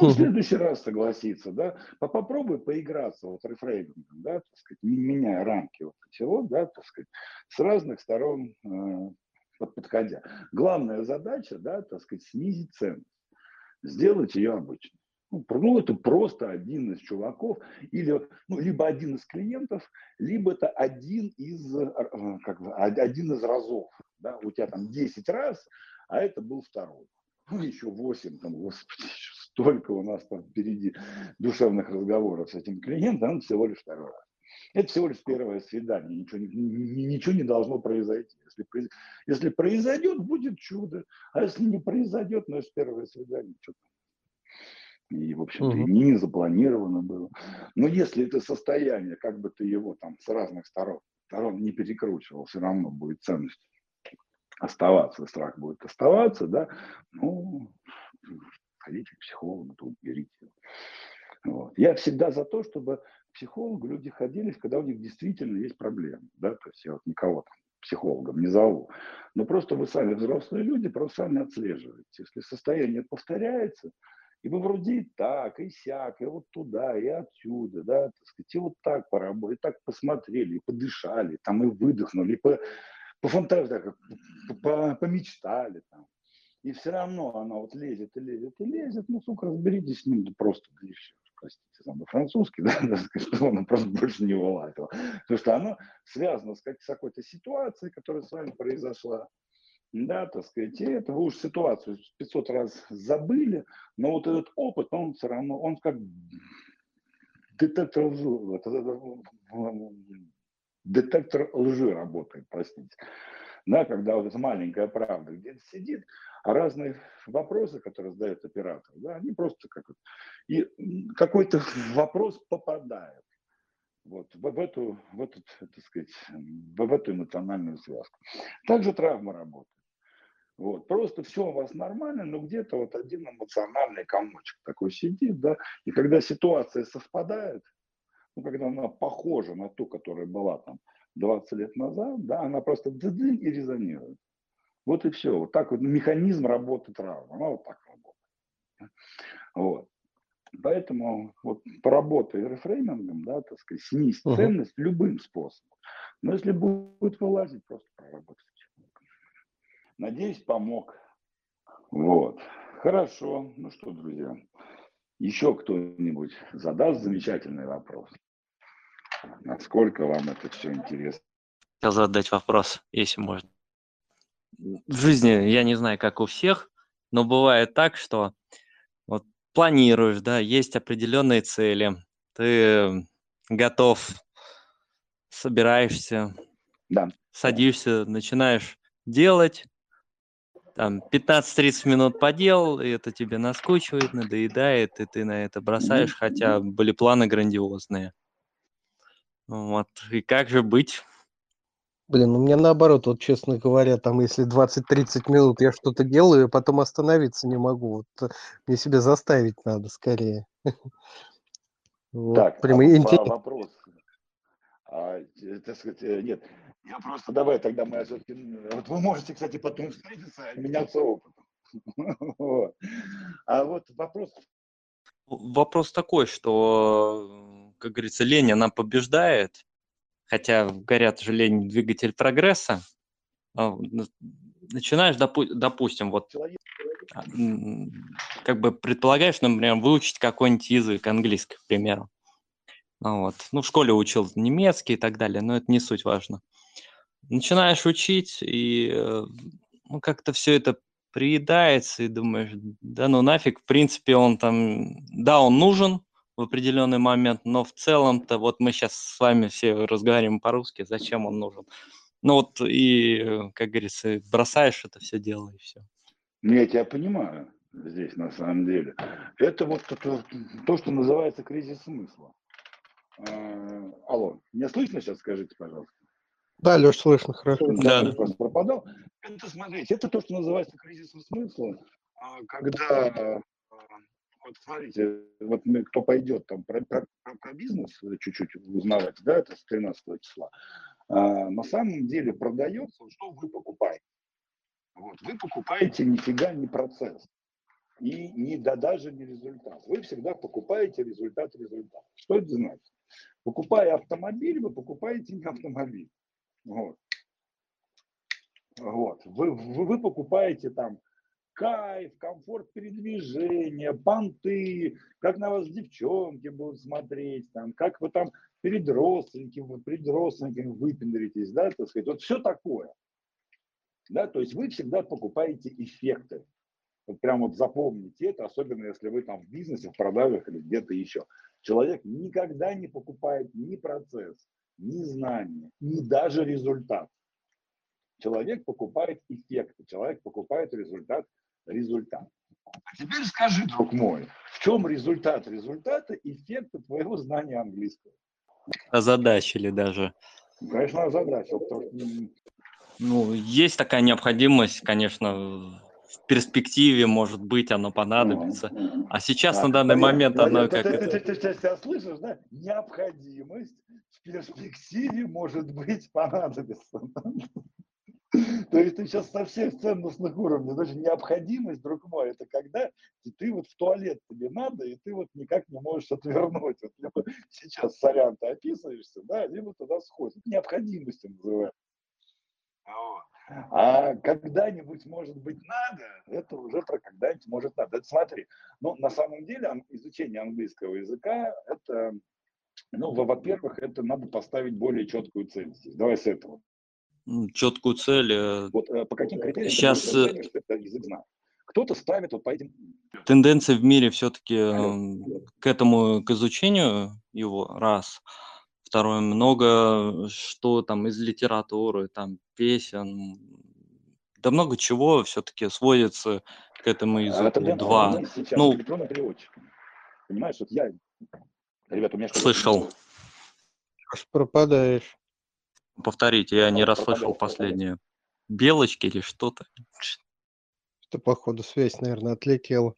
Ну, в следующий раз согласиться, да. Попробуй поиграться вот рефреймингом, да, так сказать, меняя рамки вот всего, да, так сказать, с разных сторон э, подходя. Главная задача, да, так сказать, снизить ценность, сделать ее обычной. Ну, ну, это просто один из чуваков, или ну, либо один из клиентов, либо это один из, э, э, как бы, один из разов. Да? У тебя там 10 раз, а это был второй. Ну, еще 8, там, господи, еще столько у нас там впереди душевных разговоров с этим клиентом, он всего лишь второй раз. Это всего лишь первое свидание, ничего, ничего не должно произойти. Если, если произойдет, будет чудо, а если не произойдет, ну, это первое свидание, что там и, в общем-то, угу. не запланировано было. Но если это состояние, как бы ты его там с разных сторон, сторон не перекручивал, все равно будет ценность оставаться, страх будет оставаться, да, ну, ходите к психологу, то уберите. Вот. Я всегда за то, чтобы к психологу люди ходили, когда у них действительно есть проблемы, да, то есть я вот никого там психологом не зову, но просто вы сами взрослые люди, просто сами отслеживаете. Если состояние повторяется, и вы вроде и так, и сяк, и вот туда, и отсюда, да, так сказать, и вот так поработали, и так посмотрели, и подышали, там, и выдохнули, и по, по фантазии, по, помечтали там. И все равно она вот лезет и лезет и лезет, ну, сука, разберитесь с ним, да просто, да все, простите, там, французский, да, чтобы она просто больше не вылазила. Потому что оно связано с, как, с какой-то ситуацией, которая с вами произошла, да, так сказать, и это вы уж ситуацию 500 раз забыли, но вот этот опыт, он все равно, он как детектор детектор лжи работает, простите. Да, когда вот эта маленькая правда где-то сидит, а разные вопросы, которые задает оператор, да, они просто как и какой-то вопрос попадает вот, в, в, эту, в, эту, так сказать, в эту эмоциональную связку. Также травма работает. Вот. Просто все у вас нормально, но где-то вот один эмоциональный комочек такой сидит, да, и когда ситуация совпадает, ну, когда она похожа на ту, которая была там 20 лет назад, да, она просто дзы и резонирует. Вот и все. Вот так вот механизм работы травмы. Она вот так работает. Вот. Поэтому вот поработай рефреймингом, да, так сказать, снизь uh-huh. ценность любым способом. Но если будет вылазить, просто проработать. Надеюсь, помог. Вот. Хорошо. Ну что, друзья, еще кто-нибудь задаст замечательный вопрос? Насколько вам это все интересно? Хотел задать вопрос, если можно. В жизни, я не знаю, как у всех, но бывает так, что вот планируешь, да, есть определенные цели, ты готов, собираешься, да. садишься, начинаешь делать, там 15-30 минут поделал, и это тебе наскучивает, надоедает, и ты на это бросаешь, хотя были планы грандиозные. Вот, и как же быть? Блин, у меня наоборот, вот честно говоря, там если 20-30 минут я что-то делаю, потом остановиться не могу. Вот э, мне себя заставить надо скорее. Вот, так, прямо а, интерес... вопрос. А, так сказать, э, нет, я просто давай тогда мы все-таки... Вот вы можете, кстати, потом встретиться и меняться опытом. А вот вопрос... Вопрос такой, что, как говорится, лень, она побеждает, хотя говорят же лень двигатель прогресса. А, начинаешь, допу- допустим, вот а, как бы предполагаешь, например, выучить какой-нибудь язык английский, к примеру. Вот. Ну, в школе учил немецкий и так далее, но это не суть важно начинаешь учить, и э, ну, как-то все это приедается, и думаешь, да ну нафиг, в принципе, он там, да, он нужен в определенный момент, но в целом-то, вот мы сейчас с вами все разговариваем по-русски, зачем он нужен? Ну вот и, э, как говорится, бросаешь это все дело, и все. Ну, я тебя понимаю здесь на самом деле. Это вот то, то что называется кризис смысла. А, алло, меня слышно сейчас, скажите, пожалуйста? Да, Леш, слышно хорошо. Да, да. просто пропадал. Это, смотрите, это то, что называется кризисом смысла, а, когда, вот смотрите, вот мы, кто пойдет там про, про, про бизнес чуть-чуть узнавать, да, это с 13 числа, а, на самом деле продается, что вы покупаете. Вот, вы покупаете нифига не процесс. И не, да даже не результат. Вы всегда покупаете результат результат. Что это значит? Покупая автомобиль, вы покупаете не автомобиль. Вот. Вот. Вы, вы, вы покупаете там кайф, комфорт передвижения, понты, как на вас девчонки будут смотреть, там, как вы там перед родственниками, перед родственниками выпендритесь, да, так сказать, вот все такое. Да, то есть вы всегда покупаете эффекты. Вот прям вот запомните это, особенно если вы там в бизнесе, в продажах или где-то еще. Человек никогда не покупает ни процесс, ни знания, ни даже результат. Человек покупает эффекты, человек покупает результат, результат. А теперь скажи, друг мой, в чем результат результата эффекта твоего знания английского? Озадачили даже. Конечно, озадачил, потому что... Ну, есть такая необходимость, конечно, в перспективе, может быть, оно понадобится. А сейчас на данный момент оно как это... Ты тебя слышишь, да? Необходимость в перспективе, может быть, понадобится. То есть ты сейчас со всех ценностных уровней, даже необходимость, друг мой, это когда ты вот в туалет тебе надо, и ты вот никак не можешь отвернуть. Вот либо сейчас сорян ты описываешься, да, либо туда сходишь. Необходимостью называется. А когда-нибудь, может быть, надо, это уже про когда-нибудь может надо. Это смотри, ну, на самом деле изучение английского языка, это, ну, во-первых, это надо поставить более четкую цель. Давай с этого. Четкую цель. Э, вот э, по каким критериям Сейчас... ты оценишь, что это язык знает? Кто-то ставит вот по этим... Тенденции в мире все-таки к этому, к изучению его, раз – Второе, много что там из литературы, там песен, да много чего все-таки сводится к этому языку. Это, блин, Два. Ну, электронный переводчик. Понимаешь, вот я, ребята, у меня Слышал. Пропадаешь. Повторите, я не расслышал последнее. Белочки или что-то? Что, походу, связь, наверное, отлетела.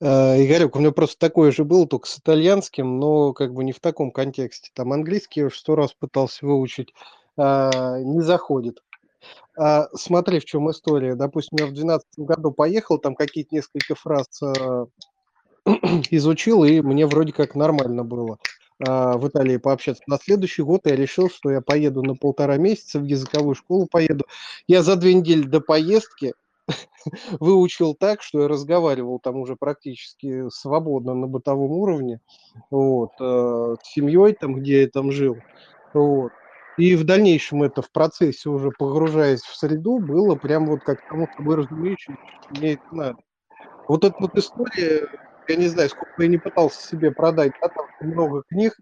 Э, Игорек, у меня просто такое же было, только с итальянским, но как бы не в таком контексте. Там английский я уже сто раз пытался выучить, а, не заходит. А, смотри, в чем история. Допустим, я в 2012 году поехал, там какие-то несколько фраз изучил, и мне вроде как нормально было в Италии пообщаться. На следующий год я решил, что я поеду на полтора месяца в языковую школу поеду. Я за две недели до поездки выучил так, что я разговаривал там уже практически свободно на бытовом уровне, вот, э, с семьей там, где я там жил, вот. И в дальнейшем это в процессе уже погружаясь в среду было прям вот как тому собой разумеющееся, мне это надо. Вот эта вот история, я не знаю, сколько я не пытался себе продать, да, там много книг,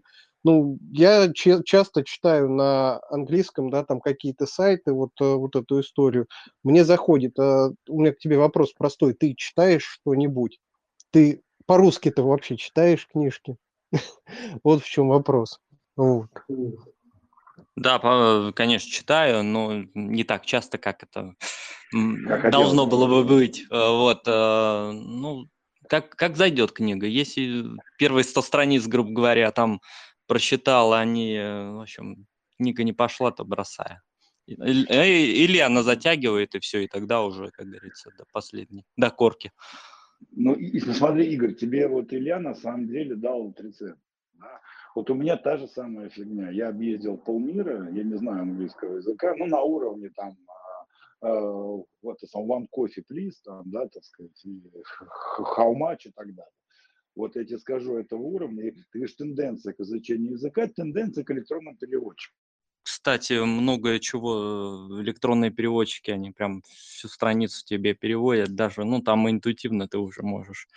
ну, я че- часто читаю на английском, да, там какие-то сайты, вот, э, вот эту историю. Мне заходит, а, у меня к тебе вопрос простой. Ты читаешь что-нибудь? Ты по-русски-то вообще читаешь книжки? Вот в чем вопрос. Вот. Да, конечно, читаю, но не так часто, как это Как должно хотелось было бы. бы быть. Э, Вот, ну, как, как зайдет книга. Если первые 100 страниц, грубо говоря, там прочитал, а они, в общем, книга не пошла, то бросаю. Или э, или она затягивает, и все, и тогда уже, как говорится, до последней, до корки. Ну, и, и смотри, Игорь, тебе вот Илья на самом деле дал вот рецепт. да. Вот у меня та же самая фигня. Я объездил полмира, я не знаю английского языка, ну, на уровне там вот это сам one coffee please, там, да, так сказать, и how much и так далее. Вот я тебе скажу этого уровня, и ты говоришь, тенденция к изучению языка, тенденция к электронным переводчикам. Кстати, многое чего э, электронные переводчики, они прям всю страницу тебе переводят, даже, ну, там интуитивно ты уже можешь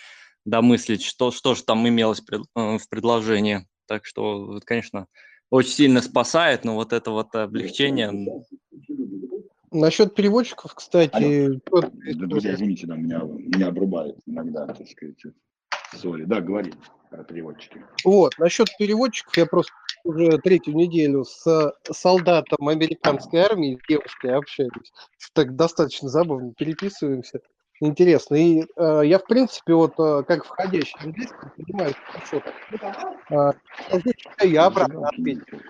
домыслить, что, что же там имелось э, в предложении. Так что, конечно, очень сильно спасает, но вот это вот облегчение, м, Насчет переводчиков, кстати, вот Да, друзья, извините, да, меня, меня обрубает иногда, так сказать. Сори, да, говори про переводчики. Вот, насчет переводчиков, я просто уже третью неделю с солдатом американской армии, девушкой общаюсь. Так достаточно забавно, переписываемся. Интересно. И э, я, в принципе, вот э, как входящий английский, понимаю, хорошо. Э, я читаю, я обратно ответил.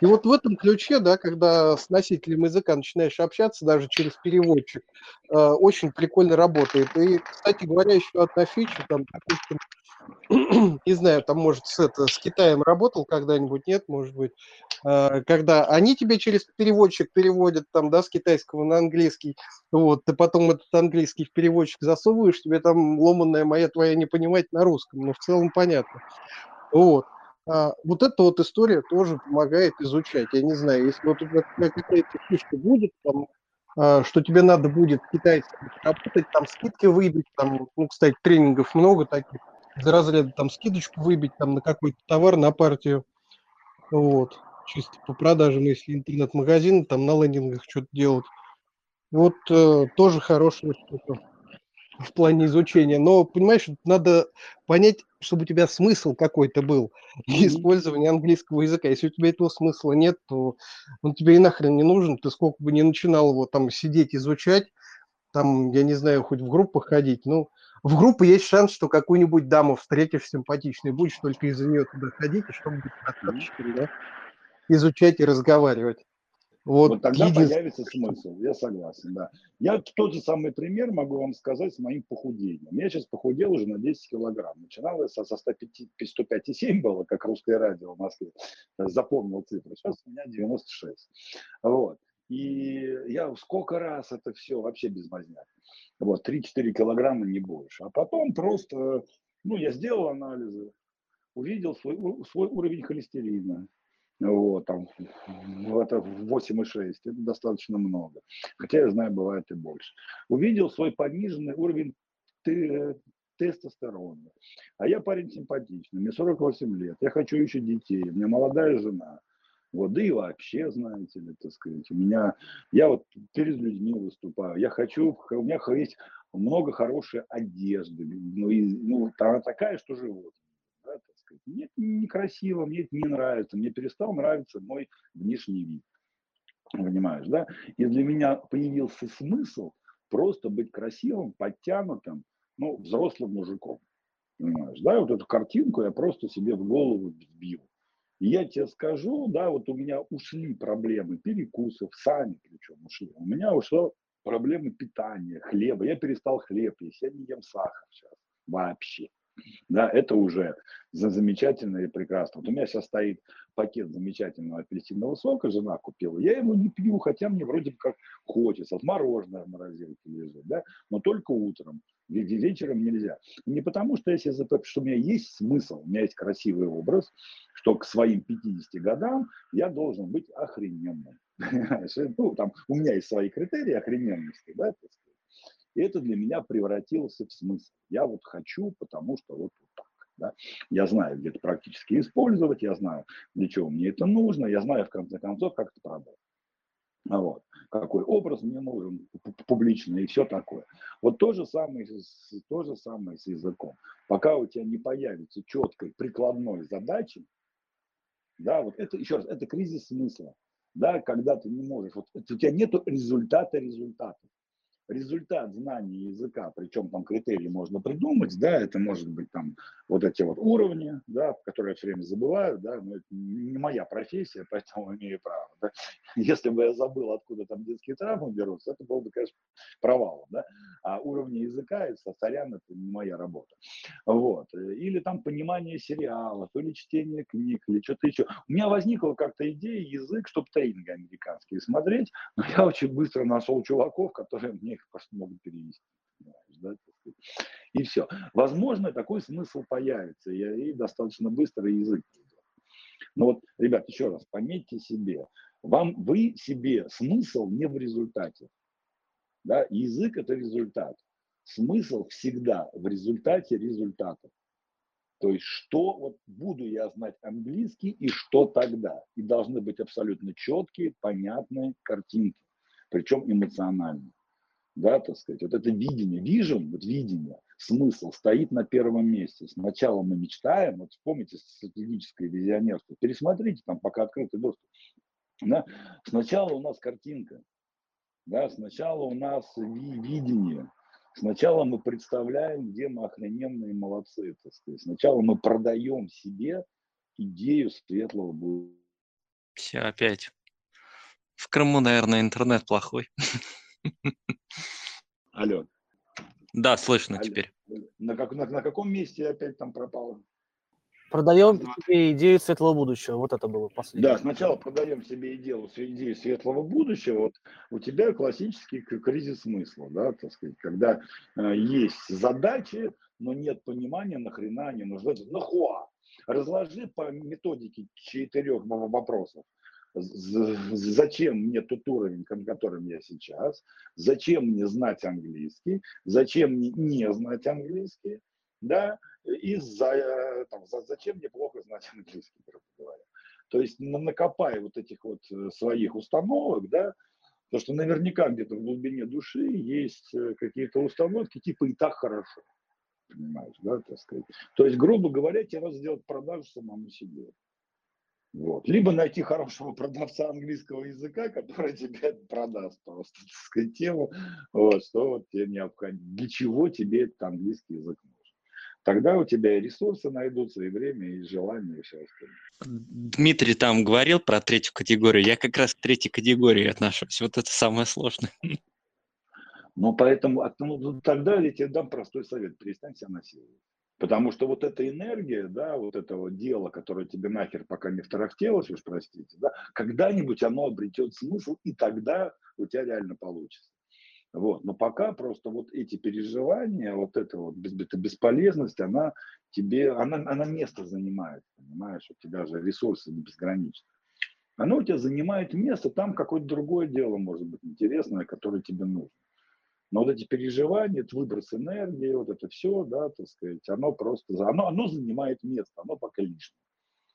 И вот в этом ключе, да, когда с носителем языка начинаешь общаться, даже через переводчик, э, очень прикольно работает. И, кстати говоря, еще одна фича, там, допустим, не знаю, там, может, с, это, с Китаем работал когда-нибудь, нет, может быть, когда они тебе через переводчик переводят, там, да, с китайского на английский, вот, ты потом этот английский в переводчик засовываешь, тебе там ломаная моя твоя не понимать на русском, но в целом понятно. Вот. А, вот эта вот история тоже помогает изучать. Я не знаю, если вот у тебя какая-то фишка будет, там, а, что тебе надо будет китайским работать, там скидки выбить, там, ну, кстати, тренингов много таких, за разряда там скидочку выбить там на какой-то товар, на партию, вот, чисто по продажам, если интернет-магазин, там на лендингах что-то делать. Вот э, тоже хорошая штука в плане изучения. Но, понимаешь, надо понять, чтобы у тебя смысл какой-то был использования английского языка. Если у тебя этого смысла нет, то он тебе и нахрен не нужен. Ты сколько бы ни начинал его там сидеть, изучать, там, я не знаю, хоть в группах ходить, ну, в группу есть шанс, что какую-нибудь даму встретишь симпатичной, будешь только из-за нее туда ходить, и чтобы быть красавчиком, да, изучать и разговаривать. Вот, Вот тогда единственное. появится смысл, я согласен, да. Я тот же самый пример могу вам сказать с моим похудением. Я сейчас похудел уже на 10 килограмм. Начинал я со, со 105 105,7 было, как русское радио в Москве. Запомнил цифру. Сейчас у меня 96. Вот. И я сколько раз это все вообще без мазня. Вот, 3-4 килограмма, не больше. А потом просто, ну, я сделал анализы, увидел свой, свой уровень холестерина. Вот, там, в это 8,6, это достаточно много. Хотя я знаю, бывает и больше. Увидел свой пониженный уровень те- тестостерона. А я парень симпатичный, мне 48 лет, я хочу еще детей, у меня молодая жена. Вот, да и вообще, знаете ли, так сказать, у меня, я вот перед людьми выступаю, я хочу, у меня есть много хорошей одежды, ну, и, ну она такая, что живот сказать. Мне это некрасиво, мне это не нравится, мне перестал нравиться мой внешний вид. Понимаешь, да? И для меня появился смысл просто быть красивым, подтянутым, ну, взрослым мужиком. Понимаешь, да, вот эту картинку я просто себе в голову вбил. И я тебе скажу, да, вот у меня ушли проблемы перекусов, сами причем ушли. У меня ушло проблемы питания, хлеба. Я перестал хлеб есть, я не ем сахар сейчас вообще. Да, это уже замечательно и прекрасно. Вот у меня сейчас стоит пакет замечательного апельсинового сока, жена купила. Я его не пью, хотя мне вроде как хочется. Вот мороженое в морозилке лежит, да, но только утром. Вечером нельзя. Не потому, что, если, что у меня есть смысл, у меня есть красивый образ, что к своим 50 годам я должен быть охрененным. Ну, там, у меня есть свои критерии охрененности, да, и это для меня превратилось в смысл. Я вот хочу, потому что вот, вот так. Да? Я знаю, где это практически использовать, я знаю, для чего мне это нужно, я знаю, в конце концов, как это продать. А вот. Какой образ мне нужен публичный и все такое. Вот то же, самое, то же самое с языком. Пока у тебя не появится четкой прикладной задачи, да, вот это, еще раз, это кризис смысла. Да, когда ты не можешь, вот, у тебя нет результата результатов результат знания языка, причем там критерии можно придумать, да, это может быть там вот эти вот уровни, да, которые я все время забываю, да, но это не моя профессия, поэтому имею право, да. Если бы я забыл, откуда там детские травмы берутся, это было бы, конечно, провалом, да, а уровни языка, это, сорян, это не моя работа, вот, или там понимание сериалов, или чтение книг, или что-то еще. У меня возникла как-то идея язык, чтобы тренинги американские смотреть, но я очень быстро нашел чуваков, которые мне их просто могут перевести. Да, и все. Возможно, такой смысл появится, и, достаточно быстро язык. Но вот, ребят, еще раз, пометьте себе, вам, вы себе смысл не в результате. Да? Язык – это результат. Смысл всегда в результате результатов. То есть, что вот буду я знать английский и что тогда. И должны быть абсолютно четкие, понятные картинки, причем эмоциональные да, так сказать, вот это видение, vision, вот видение, смысл стоит на первом месте. Сначала мы мечтаем, вот вспомните стратегическое визионерство, пересмотрите там, пока открытый доступ. Да? Сначала у нас картинка, да, сначала у нас видение, сначала мы представляем, где мы охрененные молодцы, так сказать. Сначала мы продаем себе идею светлого будущего. Все опять. В Крыму, наверное, интернет плохой. Алло. Да, слышно Алло. теперь. На, как, на, на каком месте опять там пропало? Продаем себе идею светлого будущего. Вот это было последнее. Да, сначала продаем себе идею, идею светлого будущего. Вот у тебя классический кризис смысла, да, так сказать, когда э, есть задачи, но нет понимания, нахрена они нужны. Нахуа? Разложи по методике четырех вопросов зачем мне тот уровень, на котором я сейчас, зачем мне знать английский, зачем мне не знать английский, да, и за, там, за, зачем мне плохо знать английский, грубо говоря. То есть накопай вот этих вот э, своих установок, да, потому что наверняка где-то в глубине души есть э, какие-то установки типа и так хорошо, понимаешь, да, так сказать. То есть, грубо говоря, тебе надо сделать продажу самому себе. Вот. Либо найти хорошего продавца английского языка, который тебе продаст просто так сказать, тему, вот, что вот тебе необходимо, для чего тебе этот английский язык нужен. Тогда у тебя и ресурсы найдутся, и время, и желание, и все остальное. Дмитрий там говорил про третью категорию. Я как раз к третьей категории отношусь. Вот это самое сложное. Ну, поэтому ну, тогда я тебе дам простой совет. Перестань себя насиловать. Потому что вот эта энергия, да, вот этого дела, которое тебе нахер пока не второхтелось, уж простите, да, когда-нибудь оно обретет смысл, и тогда у тебя реально получится. Вот. Но пока просто вот эти переживания, вот эта вот эта бесполезность, она тебе, она, она место занимает, понимаешь, у тебя же ресурсы не безграничны. Оно у тебя занимает место, там какое-то другое дело может быть интересное, которое тебе нужно. Но вот эти переживания, это выброс энергии, вот это все, да, так сказать, оно просто, оно, оно занимает место, оно пока лишнее.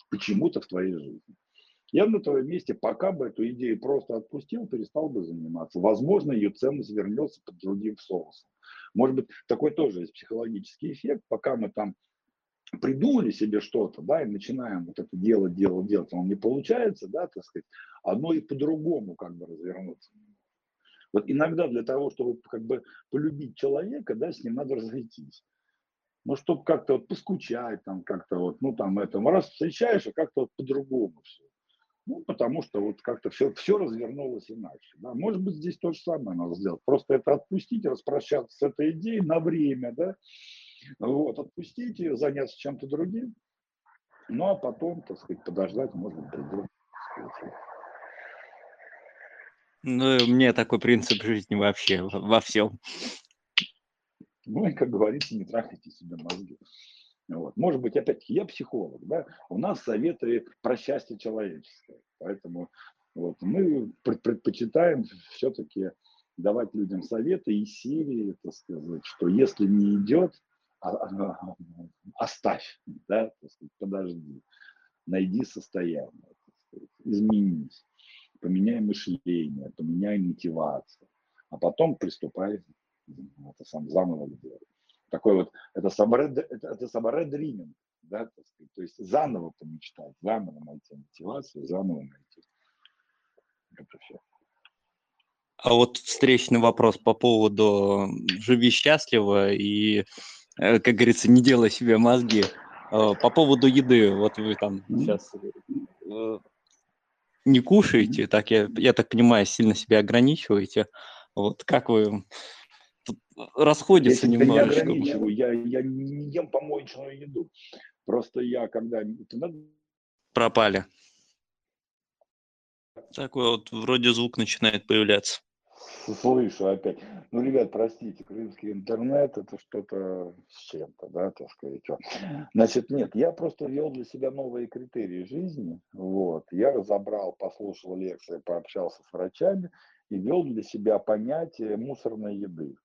Почему-то в твоей жизни. Я на твоем месте пока бы эту идею просто отпустил, перестал бы заниматься. Возможно, ее ценность вернется под другим соусом. Может быть, такой тоже есть психологический эффект, пока мы там придумали себе что-то, да, и начинаем вот это делать, делать, делать, оно не получается, да, так сказать, оно и по-другому как бы развернуться вот иногда для того, чтобы как бы полюбить человека, да, с ним надо разойтись. ну, чтобы как-то вот поскучать, там, как-то вот, ну, там, это, раз встречаешь, а как-то вот по-другому все. Ну, потому что вот как-то все, все развернулось иначе. Да? Может быть, здесь то же самое надо сделать. Просто это отпустить, распрощаться с этой идеей на время, да, вот, отпустить ее, заняться чем-то другим, ну, а потом, так сказать, подождать, может быть, придет. Ну, меня такой принцип жизни вообще во всем. Ну, и, как говорится, не трахайте себе мозги. Вот. Может быть, опять-таки, я психолог, да, у нас советы про счастье человеческое, поэтому вот, мы предпочитаем все-таки давать людям советы из серии, так сказать, что если не идет, а, а, оставь, да, так сказать, подожди, найди состояние, сказать, изменись, поменяй мышление, поменяй мотивацию, а потом приступай это сам заново делать такой вот, это саморед, это, это саморедриминг, да, так сказать, то есть заново помечтать, заново найти мотивацию, заново найти. Это все. А вот встречный вопрос по поводу «живи счастливо» и, э, как говорится, не делай себе мозги. Э, по поводу еды, вот вы там сейчас не кушаете, так я, я так понимаю, сильно себя ограничиваете. Вот как вы расходится я немножечко. Я не ограничиваю, я, я не ем помоечную еду. Просто я когда... Пропали. Такой вот вроде звук начинает появляться. Слышу опять. Ну, ребят, простите, крымский интернет это что-то с чем-то, да, так сказать. Значит, нет, я просто ввел для себя новые критерии жизни. Вот. Я разобрал, послушал лекции, пообщался с врачами и ввел для себя понятие мусорной еды.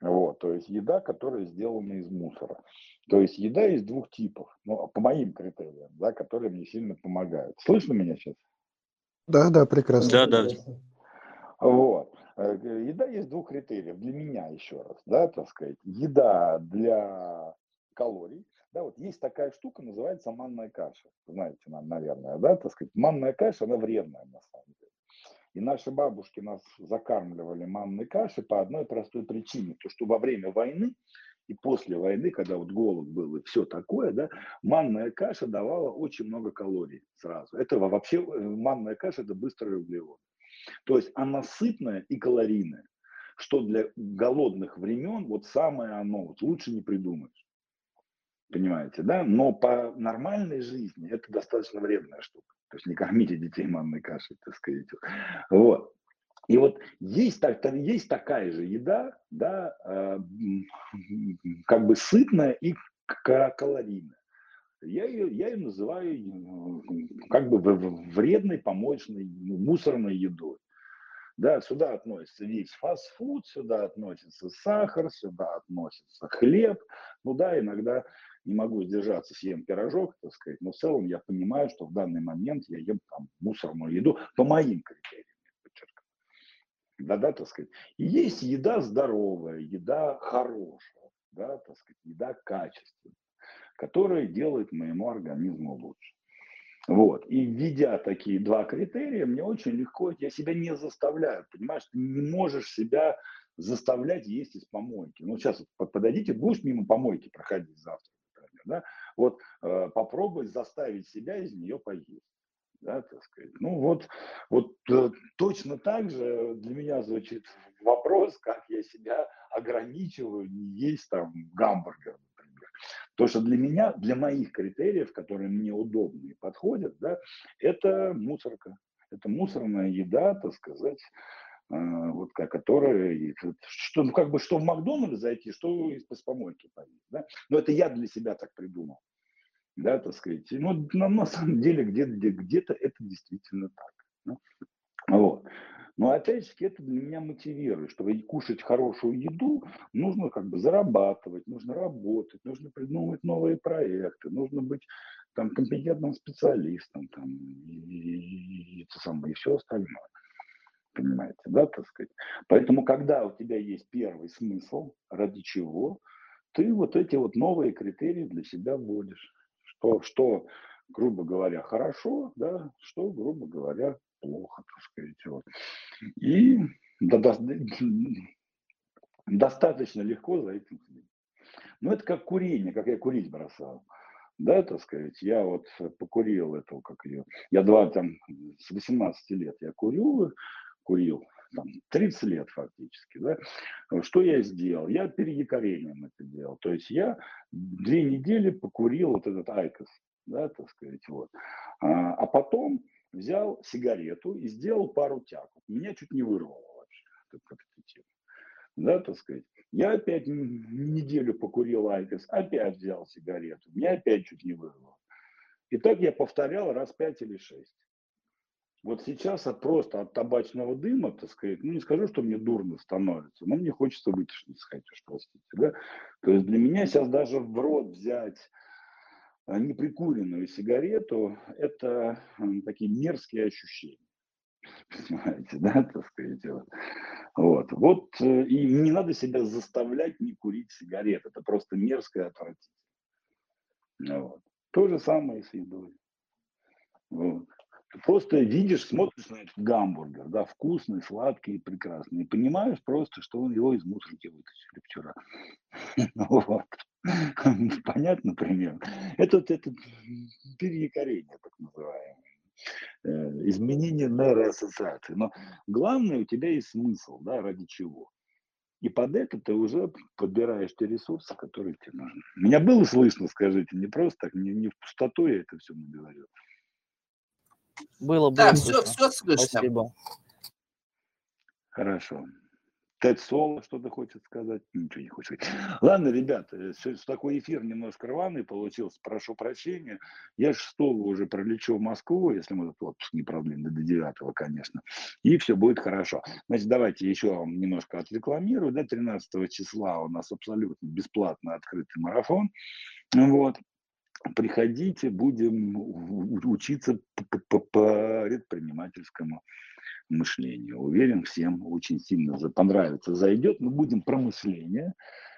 Вот, то есть еда, которая сделана из мусора. То есть еда из двух типов, ну, по моим критериям, да, которые мне сильно помогают. Слышно меня сейчас? Да, да, прекрасно. Да, да. Вот. Э, еда есть двух критериев. Для меня еще раз, да, так сказать. Еда для калорий. Да, вот есть такая штука, называется манная каша. Знаете, наверное, да, так сказать. Манная каша, она вредная на самом деле. И наши бабушки нас закармливали манной кашей по одной простой причине, то что во время войны и после войны, когда вот голод был и все такое, да, манная каша давала очень много калорий сразу. Это вообще э, манная каша это быстрый углевод. То есть она сытная и калорийная, что для голодных времен вот самое оно, вот лучше не придумаешь. Понимаете, да? Но по нормальной жизни это достаточно вредная штука. То есть не кормите детей манной кашей, так сказать. Вот. И вот есть, так, есть такая же еда, да, э, как бы сытная и калорийная. Я ее, я ее называю как бы вредной, помоечной, мусорной едой. Да, сюда относится весь фастфуд, сюда относится сахар, сюда относится хлеб. Ну да, иногда не могу сдержаться, съем пирожок, так сказать, но в целом я понимаю, что в данный момент я ем там мусорную еду по моим критериям, Да-да, так сказать. И есть еда здоровая, еда хорошая, да, так сказать, еда качественная, которая делает моему организму лучше. Вот. И введя такие два критерия, мне очень легко, я себя не заставляю, понимаешь, ты не можешь себя заставлять есть из помойки. Ну, сейчас подойдите, будешь мимо помойки проходить завтра, да, вот э, попробовать заставить себя из нее поесть. Да, так сказать. Ну вот, вот э, точно так же для меня звучит вопрос, как я себя ограничиваю не есть там гамбургер, например. То, что для меня, для моих критериев, которые мне удобны и подходят, да, это мусорка. Это мусорная еда, так сказать, а, вот, которая, что, ну, как бы, что в Макдональдс зайти, что из помойки поесть, да? Но это я для себя так придумал, да, так сказать. Ну, на, на самом деле, где-то где, где это действительно так. Да? Вот. Но опять-таки это для меня мотивирует, чтобы кушать хорошую еду, нужно как бы зарабатывать, нужно работать, нужно придумывать новые проекты, нужно быть там компетентным специалистом там, и, и, и, и, самое, и все остальное понимаете, да, так сказать. Поэтому, когда у тебя есть первый смысл, ради чего, ты вот эти вот новые критерии для себя вводишь. Что, что грубо говоря, хорошо, да, что, грубо говоря, плохо, так сказать. Вот. И да, да, достаточно легко за этим следить. Ну, это как курение, как я курить бросал. Да, так сказать, я вот покурил эту, как ее, я два там, с 18 лет я курю, курил, там, 30 лет фактически, да, что я сделал? Я переякорением это делал, то есть я две недели покурил вот этот IQOS, да, так сказать, вот, а, а потом взял сигарету и сделал пару тягов, меня чуть не вырвало вообще, как эта тема, да, так сказать, я опять неделю покурил IQOS, опять взял сигарету, меня опять чуть не вырвало, и так я повторял раз пять или шесть. Вот сейчас от, просто от табачного дыма, так сказать, ну не скажу, что мне дурно становится, но мне хочется вытошнить, сходить, уж простите. Да? То есть для меня сейчас даже в рот взять неприкуренную сигарету, это такие мерзкие ощущения. Понимаете, да, так сказать. Вот. Вот. Э, и не надо себя заставлять не курить сигарет. Это просто мерзкое отвратительно. Вот. То же самое с едой. Вот просто видишь, смотришь на этот гамбургер, да, вкусный, сладкий, прекрасный, и понимаешь просто, что он его из мусорки вытащили вчера. Вот. Понятно примерно? Это вот это переякорение, так называемое э, изменение нейроассоциации. Но главное, у тебя есть смысл, да, ради чего. И под это ты уже подбираешь те ресурсы, которые тебе нужны. Меня было слышно, скажите, не просто так, не, не в пустоту я это все говорю. Было, было. Да, все, все слышно. Спасибо. Хорошо. Тед Соло что-то хочет сказать? Ничего не хочет сказать. Ладно, ребята, э, такой эфир немножко рваный получился, прошу прощения. Я 6 уже пролечу в Москву, если мы этот отпуск не продлим до 9, конечно, и все будет хорошо. Значит, давайте еще немножко отрекламирую. Да, 13 числа у нас абсолютно бесплатно открытый марафон. Вот приходите, будем учиться по предпринимательскому мышлению. Уверен, всем очень сильно понравится, зайдет. Мы будем про мышление,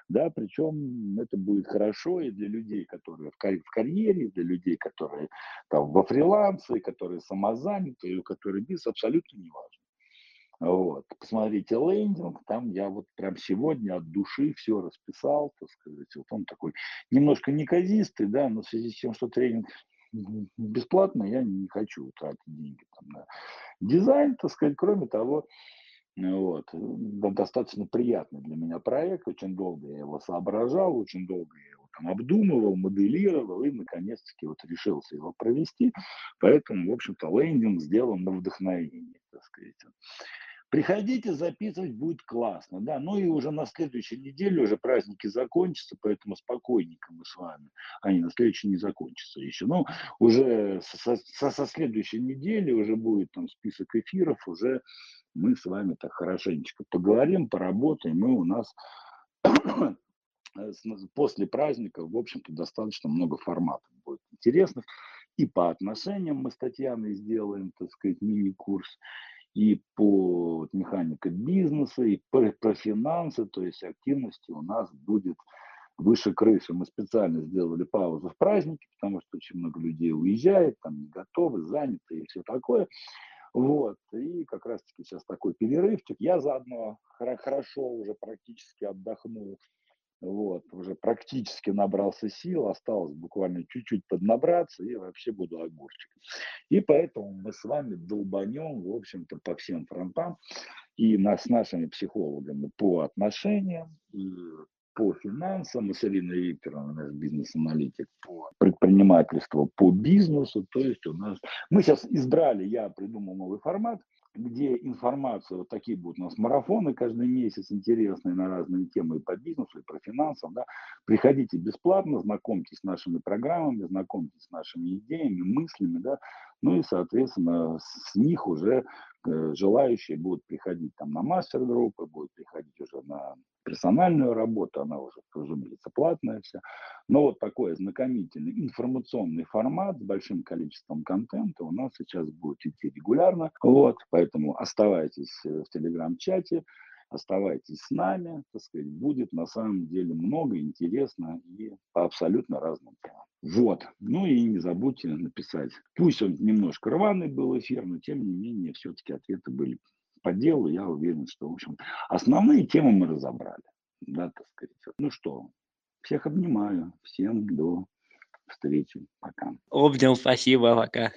да, причем это будет хорошо и для людей, которые в, карь- в карьере, для людей, которые там во фрилансе, которые самозаняты, и у которых бизнес, абсолютно не важно. Вот. Посмотрите лендинг, там я вот прям сегодня от души все расписал, так сказать. Вот он такой немножко неказистый, да, но в связи с тем, что тренинг бесплатно, я не хочу тратить деньги там, на дизайн, так сказать. Кроме того, вот, достаточно приятный для меня проект, очень долго я его соображал, очень долго я его там обдумывал, моделировал и наконец-таки вот решился его провести. Поэтому, в общем-то, лендинг сделан на вдохновении, так сказать. Приходите, записывать будет классно, да. Ну и уже на следующей неделе уже праздники закончатся, поэтому спокойненько мы с вами. Они на следующей не закончатся еще. Ну, уже со, со, со следующей недели уже будет там список эфиров, уже мы с вами так хорошенечко поговорим, поработаем, и у нас после праздников, в общем-то, достаточно много форматов будет интересных. И по отношениям мы с Татьяной сделаем, так сказать, мини-курс, и по механике бизнеса, и по, по финансы, то есть активности у нас будет выше крыши. Мы специально сделали паузу в празднике, потому что очень много людей уезжает, там не готовы, заняты и все такое. Вот, и как раз-таки сейчас такой перерывчик. Я заодно хорошо уже практически отдохнул вот, уже практически набрался сил, осталось буквально чуть-чуть поднабраться и вообще буду огурчик. И поэтому мы с вами долбанем, в общем-то, по всем фронтам и нас, с нашими психологами по отношениям, и по финансам, и с Ириной Викторовной, наш бизнес-аналитик, по предпринимательству, по бизнесу. То есть у нас... Мы сейчас избрали, я придумал новый формат – где информация, вот такие будут у нас марафоны каждый месяц интересные на разные темы и по бизнесу, и по финансам, да, приходите бесплатно, знакомьтесь с нашими программами, знакомьтесь с нашими идеями, мыслями, да, ну и, соответственно, с них уже э, желающие будут приходить там на мастер-группы, будут приходить уже на персональную работу, она уже, разумеется, платная вся. Но вот такой ознакомительный информационный формат с большим количеством контента у нас сейчас будет идти регулярно. Вот, поэтому оставайтесь э, в телеграм-чате, оставайтесь с нами, так сказать, будет на самом деле много интересно и по абсолютно разным темам. Вот, ну и не забудьте написать. Пусть он немножко рваный был эфир, но тем не менее все-таки ответы были по делу, я уверен, что, в общем, основные темы мы разобрали. Да, так сказать. Ну что, Всех обнимаю. Всем до встречи. Пока. Обнял, спасибо, пока.